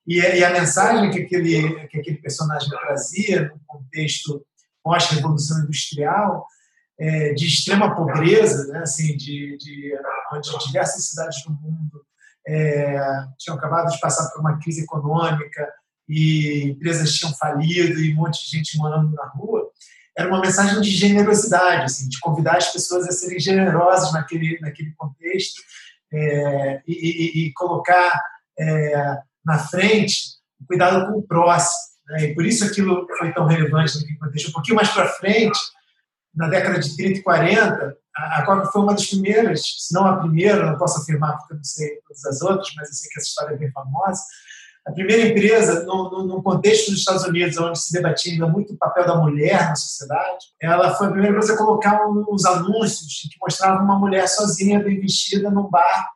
E, e, a mensagem que aquele, que aquele personagem trazia, no contexto pós-revolução industrial, é, de extrema pobreza, né, assim, de, de, onde diversas cidades do mundo é, tinham acabado de passar por uma crise econômica e empresas tinham falido e um monte de gente morando na rua, era uma mensagem de generosidade, assim, de convidar as pessoas a serem generosas naquele, naquele contexto é, e, e, e, colocar é, na frente o cuidado com o próximo. Né? E por isso aquilo foi tão relevante naquele contexto. Um pouquinho mais para frente, na década de 30 e 40, a Coca foi uma das primeiras, se não a primeira, não posso afirmar porque eu não sei todas as outras, mas eu sei que essa história é bem famosa, a primeira empresa, no, no, contexto dos Estados Unidos, onde se debatia ainda muito o papel da mulher na sociedade, ela foi a primeira empresa a colocar uns anúncios que mostravam uma mulher sozinha, bem vestida, num bar,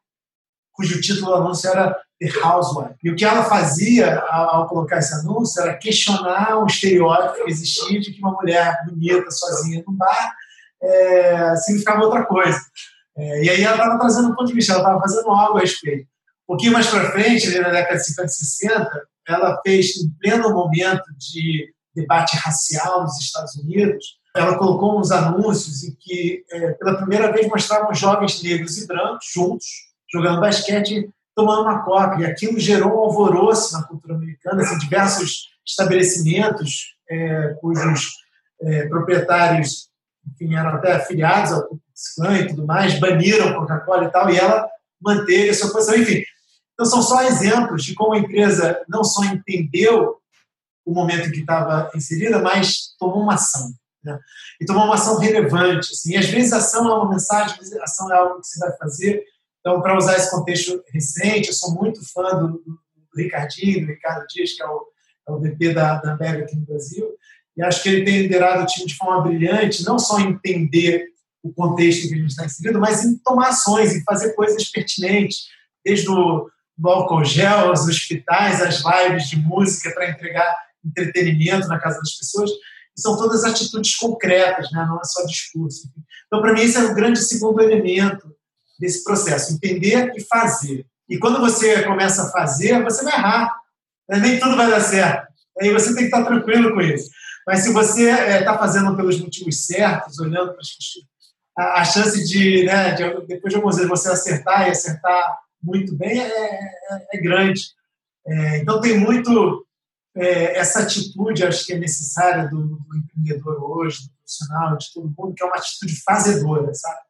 cujo título do anúncio era The Housewife. E o que ela fazia ao, colocar esse anúncio era questionar o estereótipo que existia de que uma mulher bonita, sozinha, num bar, é, significava outra coisa. É, e aí ela estava trazendo um ponto de vista, ela estava fazendo algo a respeito. Um pouquinho mais para frente, ali na década de 50 e 60, ela fez, em pleno momento de debate racial nos Estados Unidos, ela colocou uns anúncios em que, é, pela primeira vez, mostravam jovens negros e brancos juntos, jogando basquete, tomando uma coca. E aquilo gerou um alvoroço na cultura americana, assim, diversos estabelecimentos é, cujos é, proprietários enfim, eram até afiliados ao Ku e tudo mais, baniram Coca-Cola e tal, e ela manteve a sua posição. Enfim, então, são só exemplos de como a empresa não só entendeu o momento em que estava inserida, mas tomou uma ação. Né? E tomou uma ação relevante. Assim. E às vezes a ação é uma mensagem, a ação é algo que se vai fazer. Então, para usar esse contexto recente, eu sou muito fã do, do, Ricardinho, do Ricardo Dias, que é o, é o VP da, da América aqui no Brasil, e acho que ele tem liderado o time de forma brilhante, não só em entender o contexto em que a gente está inserido, mas em tomar ações, em fazer coisas pertinentes, desde o do álcool gel, os hospitais, as lives de música para entregar entretenimento na casa das pessoas. São todas atitudes concretas, né? não é só discurso. Então, para mim, esse é o grande segundo elemento desse processo: entender e fazer. E quando você começa a fazer, você vai errar. Né? Nem tudo vai dar certo. Aí você tem que estar tranquilo com isso. Mas se você está é, tá fazendo pelos motivos certos, olhando para as a, a chance de, né, de, depois de alguns anos, você acertar e acertar muito bem é, é, é grande. É, então, tem muito é, essa atitude, acho que é necessária do, do, empreendedor hoje, do profissional, de todo mundo, que é uma atitude fazedora, sabe?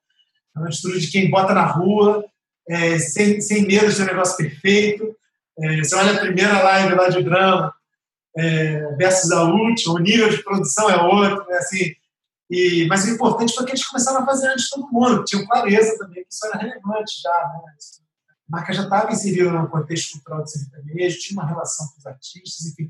É uma atitude de quem bota na rua, é, sem, sem medo de um negócio perfeito. Você olha a primeira live lá de drama versus a última, o nível de produção é outro, né? assim, e, mas o importante foi que eles começaram a fazer antes de todo mundo, tinham clareza também que isso era relevante já, né? Isso, marca já estava inserida no contexto cultural do sertanejo, tinha uma relação com os artistas, enfim.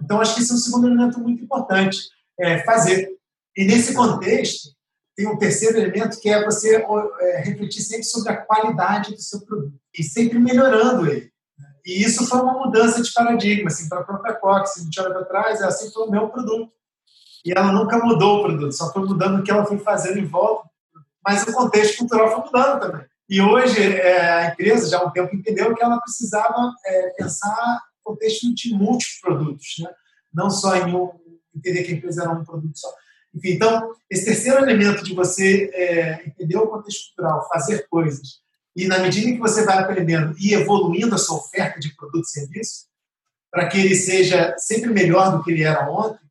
Então, acho que esse é um segundo elemento muito importante, é, fazer. E nesse contexto, tem um terceiro elemento que é você é, refletir sempre sobre a qualidade do seu produto e sempre melhorando ele. E isso foi uma mudança de paradigma, assim, para a própria Cox. Se a gente olha para trás, ela sempre foi o meu produto. E ela nunca mudou o produto, só foi mudando o que ela foi fazendo em volta. Mas o contexto cultural foi mudando também. E hoje é, a empresa já há um tempo entendeu que ela precisava é, pensar no contexto de múltiplos produtos, né? não só em um, entender que a empresa era um produto só. Enfim, então, esse terceiro elemento de você é, entender o contexto cultural, fazer coisas, e na medida em que você vai aprendendo e evoluindo a sua oferta de produto e serviço, para que ele seja sempre melhor do que ele era ontem,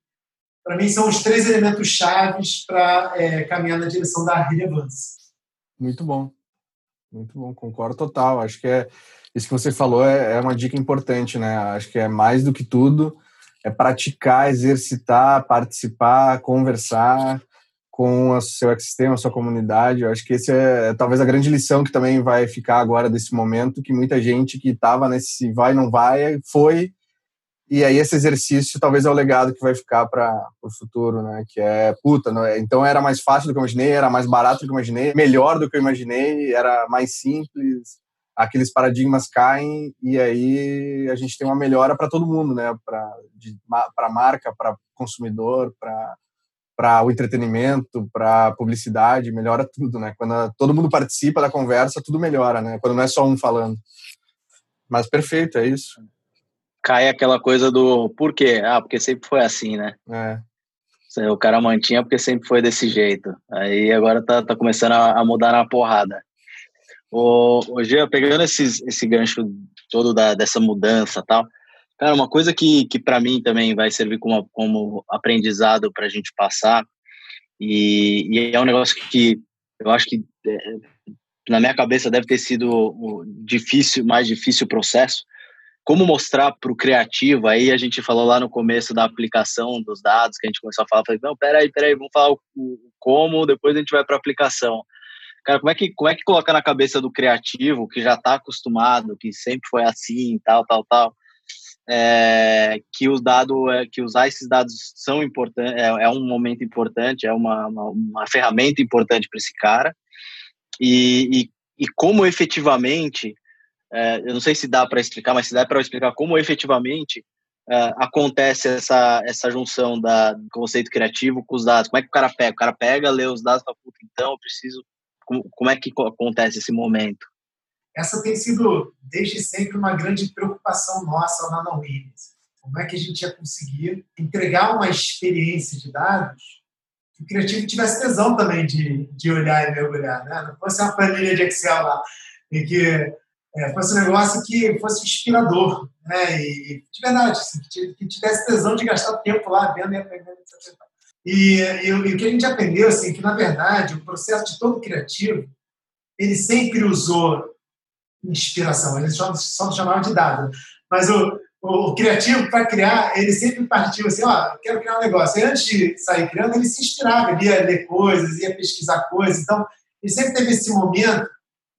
para mim são os três elementos chaves para é, caminhar na direção da relevância. Muito bom, muito bom, concordo total. Acho que é isso que você falou é, é uma dica importante, né? Acho que é mais do que tudo é praticar, exercitar, participar, conversar com o seu ecossistema, a sua comunidade. Eu acho que esse é, é talvez a grande lição que também vai ficar agora desse momento, que muita gente que estava nesse vai não vai foi e aí esse exercício talvez é o legado que vai ficar para o futuro, né? Que é, puta, é? então era mais fácil do que eu imaginei, era mais barato do que eu imaginei, melhor do que eu imaginei, era mais simples, aqueles paradigmas caem e aí a gente tem uma melhora para todo mundo, né? Para para marca, para consumidor, para para o entretenimento, para publicidade, melhora tudo, né? Quando todo mundo participa da conversa, tudo melhora, né? Quando não é só um falando. Mas perfeito, é isso. Cai aquela coisa do por quê? Ah, porque sempre foi assim, né? É. O cara mantinha porque sempre foi desse jeito. Aí agora tá, tá começando a, mudar na porrada. O, o Gia, pegando esses, esse gancho todo da, dessa mudança tal, cara, uma coisa que, que para mim também vai servir como, como aprendizado para a gente passar, e, e, é um negócio que eu acho que é, na minha cabeça deve ter sido o difícil, mais difícil processo, como mostrar para o criativo, aí a gente falou lá no começo da aplicação dos dados, que a gente começou a falar, falei, não, peraí, peraí, vamos falar o, o como, depois a gente vai para a aplicação. Cara, como é que como é que coloca na cabeça do criativo que já está acostumado, que sempre foi assim, tal, tal, tal, é, que os dados, é, que usar esses dados são importantes, é, é, um momento importante, é uma, uma, uma ferramenta importante para esse cara, e, e, e, como efetivamente, é, eu não sei se dá para explicar, mas se dá para explicar como efetivamente é, acontece essa, essa junção da, do conceito criativo com os dados, como é que o cara pega? O cara pega, lê os dados e fala, então eu preciso como, como é que acontece esse momento? Essa tem sido, desde sempre, uma grande preocupação nossa na Williams. Como é que a gente ia conseguir entregar uma experiência de dados que o criativo tivesse tesão também de, de olhar e mergulhar, né? Não fosse uma planilha de Excel lá, e que é, fosse um negócio que fosse inspirador, né? E, de verdade, assim, que tivesse tesão de gastar tempo lá vendo e aprendendo. E, e, e, o que a gente aprendeu, assim, que na verdade o processo de todo criativo, ele sempre usou inspiração, eles só, só chamavam de dado. Mas o, o, o criativo, para criar, ele sempre partiu assim, ó, quero criar um negócio. E antes de sair criando, ele se inspirava, ele ia ler coisas, ia pesquisar coisas. Então, ele sempre teve esse momento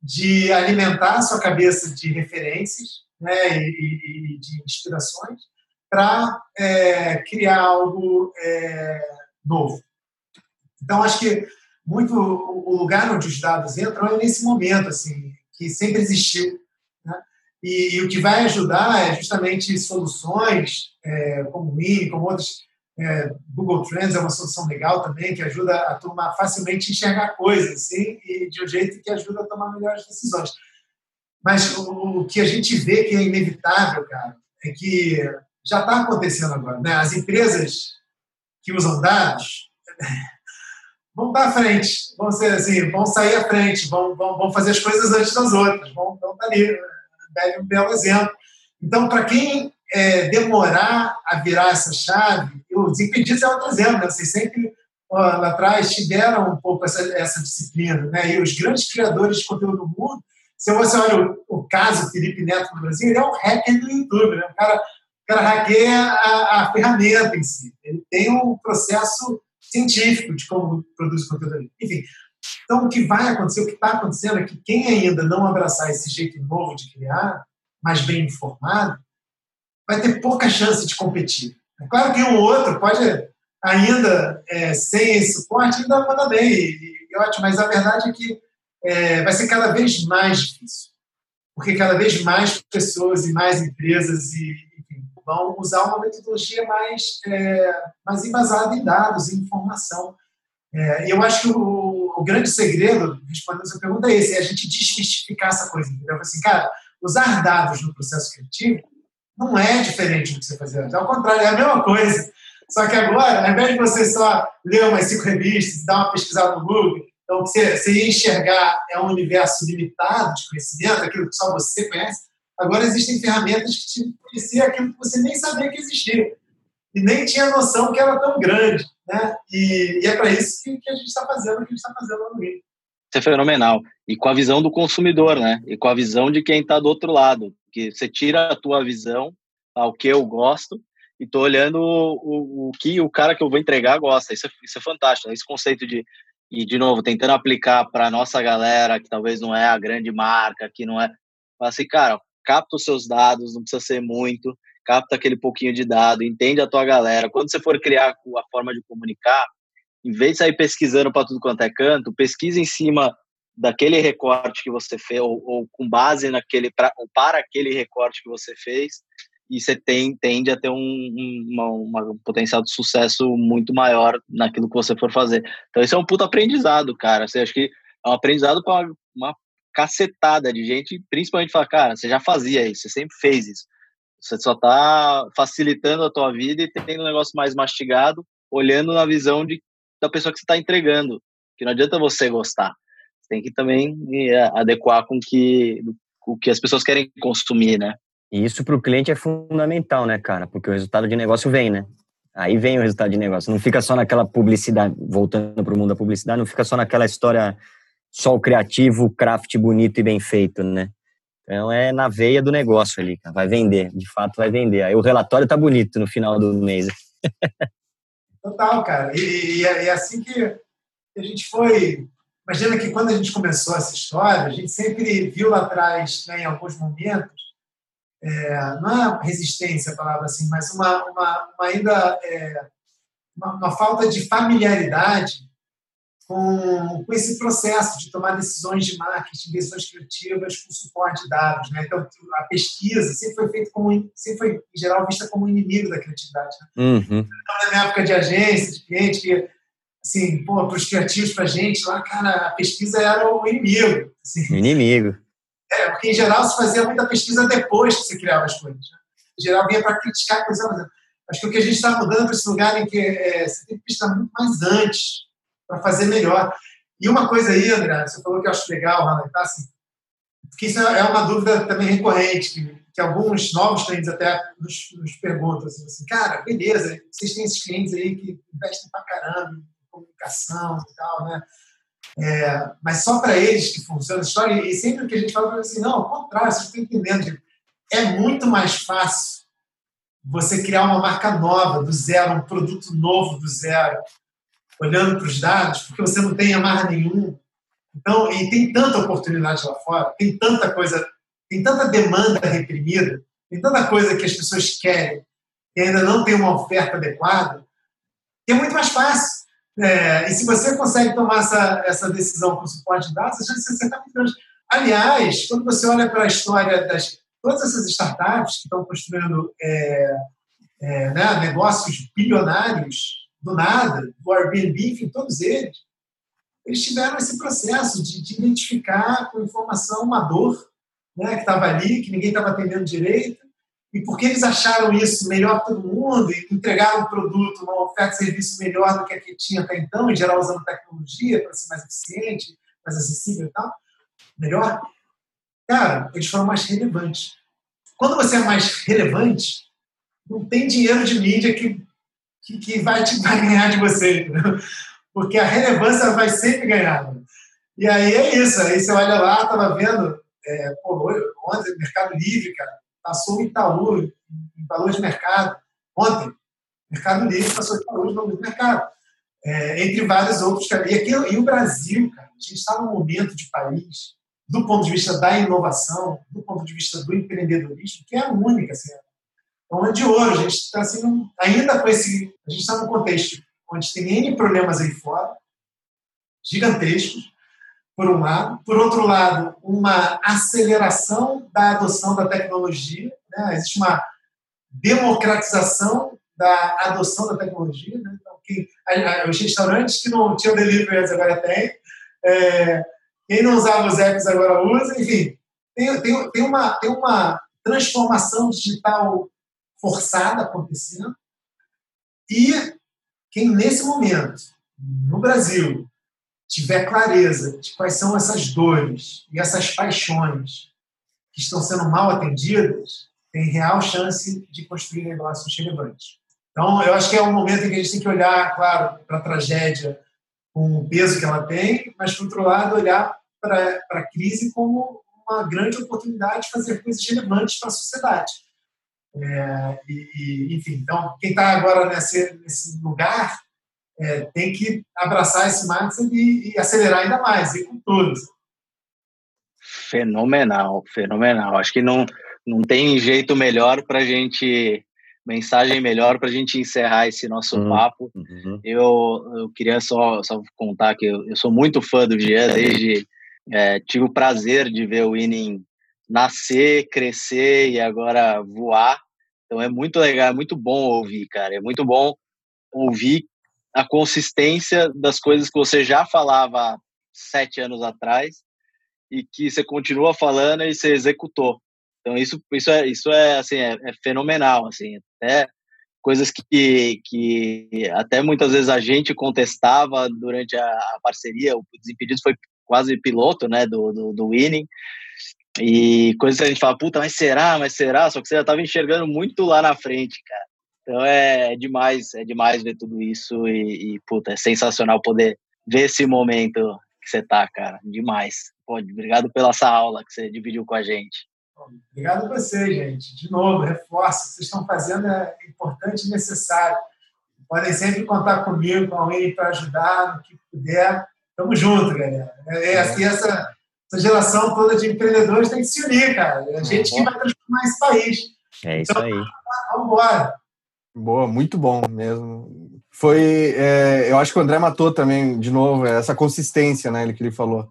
de alimentar a sua cabeça de referências né, e, e de inspirações para é, criar algo é, novo. Então, acho que muito o lugar onde os dados entram é nesse momento, assim, que sempre existiu. Né? E, e, o que vai ajudar é justamente soluções é, como o Mini, como outras. É, Google Trends é uma solução legal também, que ajuda a turma facilmente enxergar coisas, assim, e de um jeito que ajuda a tomar melhores decisões. Mas o, que a gente vê que é inevitável, cara, é que já está acontecendo agora. Né? As empresas que usam dados vão à frente, vão ser assim, vão sair à frente, vão, vão, vão fazer as coisas antes das outras, vão, vão estar ali, deve um belo exemplo. Então, para quem é, demorar a virar essa chave, os impedidos é outro exemplo, né? vocês sempre lá atrás tiveram um pouco essa, essa disciplina, né? e os grandes criadores de conteúdo do mundo, se você olha o, o caso Felipe Neto no Brasil, ele é um hacker do YouTube, né? o cara o cara hackeia a, a, ferramenta em si. Ele tem um processo científico de como produz conteúdo ali. Enfim, então o que vai acontecer, o que está acontecendo é que quem ainda não abraçar esse jeito novo de criar, mais bem informado, vai ter pouca chance de competir. É claro que um outro pode ainda, é, sem esse suporte, ainda manda bem, e, e, ótimo, mas a verdade é que é, vai ser cada vez mais difícil. Porque cada vez mais pessoas e mais empresas e, vão usar uma metodologia mais, é, mais embasada em dados, em informação. É, e eu acho que o, o, grande segredo, respondendo essa pergunta, é esse: é a gente desmistificar essa coisa. Entendeu? Assim, cara, usar dados no processo criativo não é diferente do que você fazia antes. Ao contrário, é a mesma coisa. Só que agora, ao invés de você só ler umas cinco revistas, dar uma pesquisada no Google, então você, você ia enxergar é um universo limitado de conhecimento, aquilo que só você conhece, agora existem ferramentas que te conheciam aquilo que você nem sabia que existia. E nem tinha noção que era tão grande. Né? E, e é para isso que, que, a gente está fazendo o que a gente está fazendo no Rio. Isso é fenomenal. E com a visão do consumidor, né? E com a visão de quem está do outro lado. Que você tira a tua visão, ao que eu gosto, e tô olhando o, o, que o cara que eu vou entregar gosta. Isso é, isso é fantástico. Esse conceito de, e de novo, tentando aplicar para nossa galera, que talvez não é a grande marca, que não é. Fala assim, cara, capta os seus dados, não precisa ser muito, capta aquele pouquinho de dado, entende a tua galera. Quando você for criar a forma de comunicar, em vez de sair pesquisando para tudo quanto é canto, pesquisa em cima daquele recorte que você fez, ou, ou com base naquele, pra, ou para aquele recorte que você fez, e você tem, tende a ter um, uma, uma, um potencial de sucesso muito maior naquilo que você for fazer. Então, esse é um puto aprendizado, cara. Você acha que é um aprendizado para uma, uma cacetada de gente, principalmente falar, cara, você já fazia isso, você sempre fez isso. Você só está facilitando a tua vida e tendo um negócio mais mastigado, olhando na visão de, da pessoa que você está entregando. Que não adianta você gostar. Você tem que também é, adequar com que, o que as pessoas querem consumir, né? E isso para o cliente é fundamental, né, cara? Porque o resultado de negócio vem, né? Aí vem o resultado de negócio. Não fica só naquela publicidade, voltando para o mundo da publicidade, não fica só naquela história só o criativo, o craft bonito e bem feito, né? Então é na veia do negócio ali, cara. Vai vender, de fato vai vender. Aí o relatório tá bonito no final do mês. Total, cara. E, e, é, é assim que a gente foi. Imagina que quando a gente começou essa história, a gente sempre viu lá atrás, né, em alguns momentos, é, não é resistência a palavra assim, mas uma, uma, uma ainda é, uma, uma, falta de familiaridade com, com esse processo de tomar decisões de marketing, decisões criativas com suporte de dados. Né? Então, a pesquisa sempre foi feita como, sempre foi, em geral, vista como inimigo da criatividade. Né? Uhum. Então, na minha época de agência, de cliente, que, assim, pô, para os criativos, para a gente, lá, cara, a pesquisa era o inimigo. Assim. Inimigo. É, porque em geral se fazia muita pesquisa depois que você criava as coisas. Né? Em geral vinha para criticar a coisa. Acho que o que a gente está mudando para esse lugar em que é, você tem que pesquisar muito mais antes para fazer melhor. E uma coisa aí, André, você falou que eu acho legal, Rana, tá? Assim, porque isso é uma dúvida também recorrente, que, que alguns novos clientes até nos, nos perguntam assim, assim, cara, beleza, vocês têm esses clientes aí que investem pra caramba comunicação e tal, né? É, mas só para eles que funciona a história. E sempre que a gente fala assim, não, ao contrário, vocês estão entendendo. É muito mais fácil você criar uma marca nova, do zero, um produto novo do zero, olhando para os dados, porque você não tem amarra nenhum. Então, e tem tanta oportunidade lá fora, tem tanta coisa, tem tanta demanda reprimida, tem tanta coisa que as pessoas querem e ainda não tem uma oferta adequada, que é muito mais fácil. É, e se você consegue tomar essa, essa decisão com suporte de dados, a chance de acertar muito grande. Aliás, quando você olha para a história das todas essas startups que estão construindo é, é, né, negócios bilionários do nada, do Airbnb, enfim, todos eles, eles tiveram esse processo de, de identificar com informação uma dor né, que estava ali, que ninguém estava atendendo direito, e porque eles acharam isso melhor que todo mundo e entregaram um produto, uma oferta de serviço melhor do que a que tinha até então, em geral usando tecnologia para ser mais eficiente, mais acessível e tal, melhor, cara, eles foram mais relevantes. Quando você é mais relevante, não tem dinheiro de mídia que, que, que vai, te, vai ganhar de você, entendeu? porque a relevância vai sempre ganhar. E aí é isso, aí você olha lá, estava vendo, é, pô, ontem, Mercado Livre, cara, passou Itaú em valor de mercado. Ontem, Mercado Livre passou Itaú em valor de mercado. É, entre vários outros. E, aqui, e o Brasil, cara, a gente está num momento de país, do ponto de vista da inovação, do ponto de vista do empreendedorismo, que é a única. Assim, é de ouro. A gente está assim, ainda com esse. A gente está num contexto onde tem N problemas aí fora, gigantescos, por um lado. Por outro lado, uma aceleração da adoção da tecnologia. Né? Existe uma democratização da adoção da tecnologia. Né? Então, que, os restaurantes que não tinham delivery agora tem. É, quem não usava os apps agora usa. Enfim, tem, tem, tem, uma, tem uma transformação digital forçada acontecendo. E quem, nesse momento, no Brasil, tiver clareza de quais são essas dores e essas paixões que estão sendo mal atendidas, tem real chance de construir negócios relevantes. Então, eu acho que é um momento em que a gente tem que olhar, claro, para a tragédia com o peso que ela tem, mas, por outro lado, olhar para a crise como uma grande oportunidade de fazer coisas relevantes para a sociedade. É, e, enfim, então, quem está agora nesse, nesse lugar é, tem que abraçar esse mindset e, e acelerar ainda mais, e com todos. Fenomenal, fenomenal. Acho que não, não tem jeito melhor para a gente mensagem melhor para a gente encerrar esse nosso uhum. papo. Uhum. Eu, eu queria só, só contar que eu, eu sou muito fã do Jean, desde é, tive o prazer de ver o Inning nascer, crescer e agora voar. Então é muito legal, é muito bom ouvir, cara. É muito bom ouvir a consistência das coisas que você já falava sete anos atrás e que você continua falando e você executou. Então isso isso é isso é assim é, é fenomenal assim até coisas que, que até muitas vezes a gente contestava durante a, parceria o Desimpedidos foi quase piloto né do, do, do Winning. E coisas que a gente fala puta mas será mas será? Só que você já estava enxergando muito lá na frente cara então é, é, demais é demais ver tudo isso e, e puta é sensacional poder ver esse momento que você tá cara demais Pô, obrigado pela essa aula que você dividiu com a gente Obrigado a você, gente. De novo, reforço. O que vocês estão fazendo é importante e necessário. Podem sempre contar comigo, com alguém para ajudar no que puder. Tamo junto, galera. É, é assim, essa, essa geração toda de empreendedores tem que se unir, cara. É a gente que vai transformar esse país. É isso então, aí. Vamos embora. Boa, muito bom mesmo. Foi, é, eu acho que o André matou também, de novo, essa consistência, né, que ele falou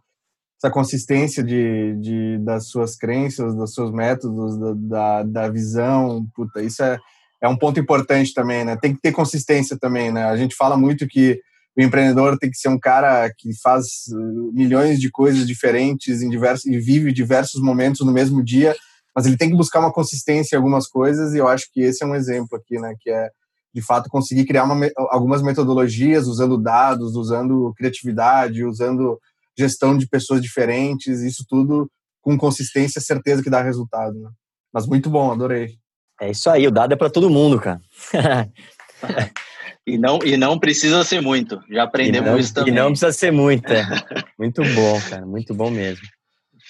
essa consistência de, de, das suas crenças, dos seus métodos, da, da, visão, puta, isso é, é um ponto importante também, né? Tem que ter consistência também, né? A gente fala muito que o empreendedor tem que ser um cara que faz milhões de coisas diferentes em diversos, e vive diversos momentos no mesmo dia, mas ele tem que buscar uma consistência em algumas coisas e eu acho que esse é um exemplo aqui, né? Que é de fato conseguir criar uma, algumas metodologias usando dados, usando criatividade, usando gestão de pessoas diferentes, isso tudo com consistência, certeza que dá resultado. Né? Mas muito bom, adorei. É isso aí, o dado é para todo mundo, cara. e não e não precisa ser muito. Já aprendemos não, isso também. E não precisa ser muito, é. muito bom, cara, muito bom mesmo.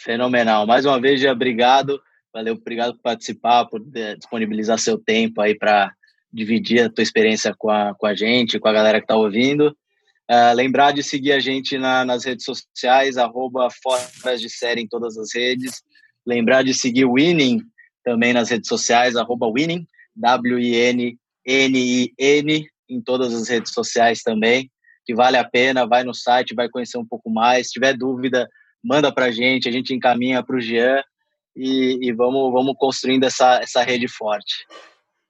Fenomenal. Mais uma vez, já obrigado. Valeu, obrigado por participar, por eh, disponibilizar seu tempo aí para dividir a tua experiência com a, com a gente, com a galera que está ouvindo. Uh, lembrar de seguir a gente na, nas redes sociais, arroba de Série em todas as redes. Lembrar de seguir o Winning também nas redes sociais, arroba Winning, W-I-N-N-I-N, em todas as redes sociais também, que vale a pena, vai no site, vai conhecer um pouco mais. Se tiver dúvida, manda para a gente, a gente encaminha para o Jean e, e, vamos, vamos construindo essa, essa rede forte.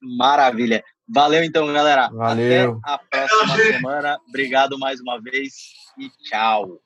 Maravilha. Valeu então, galera. Valeu. Até a próxima semana. Obrigado mais uma vez e tchau.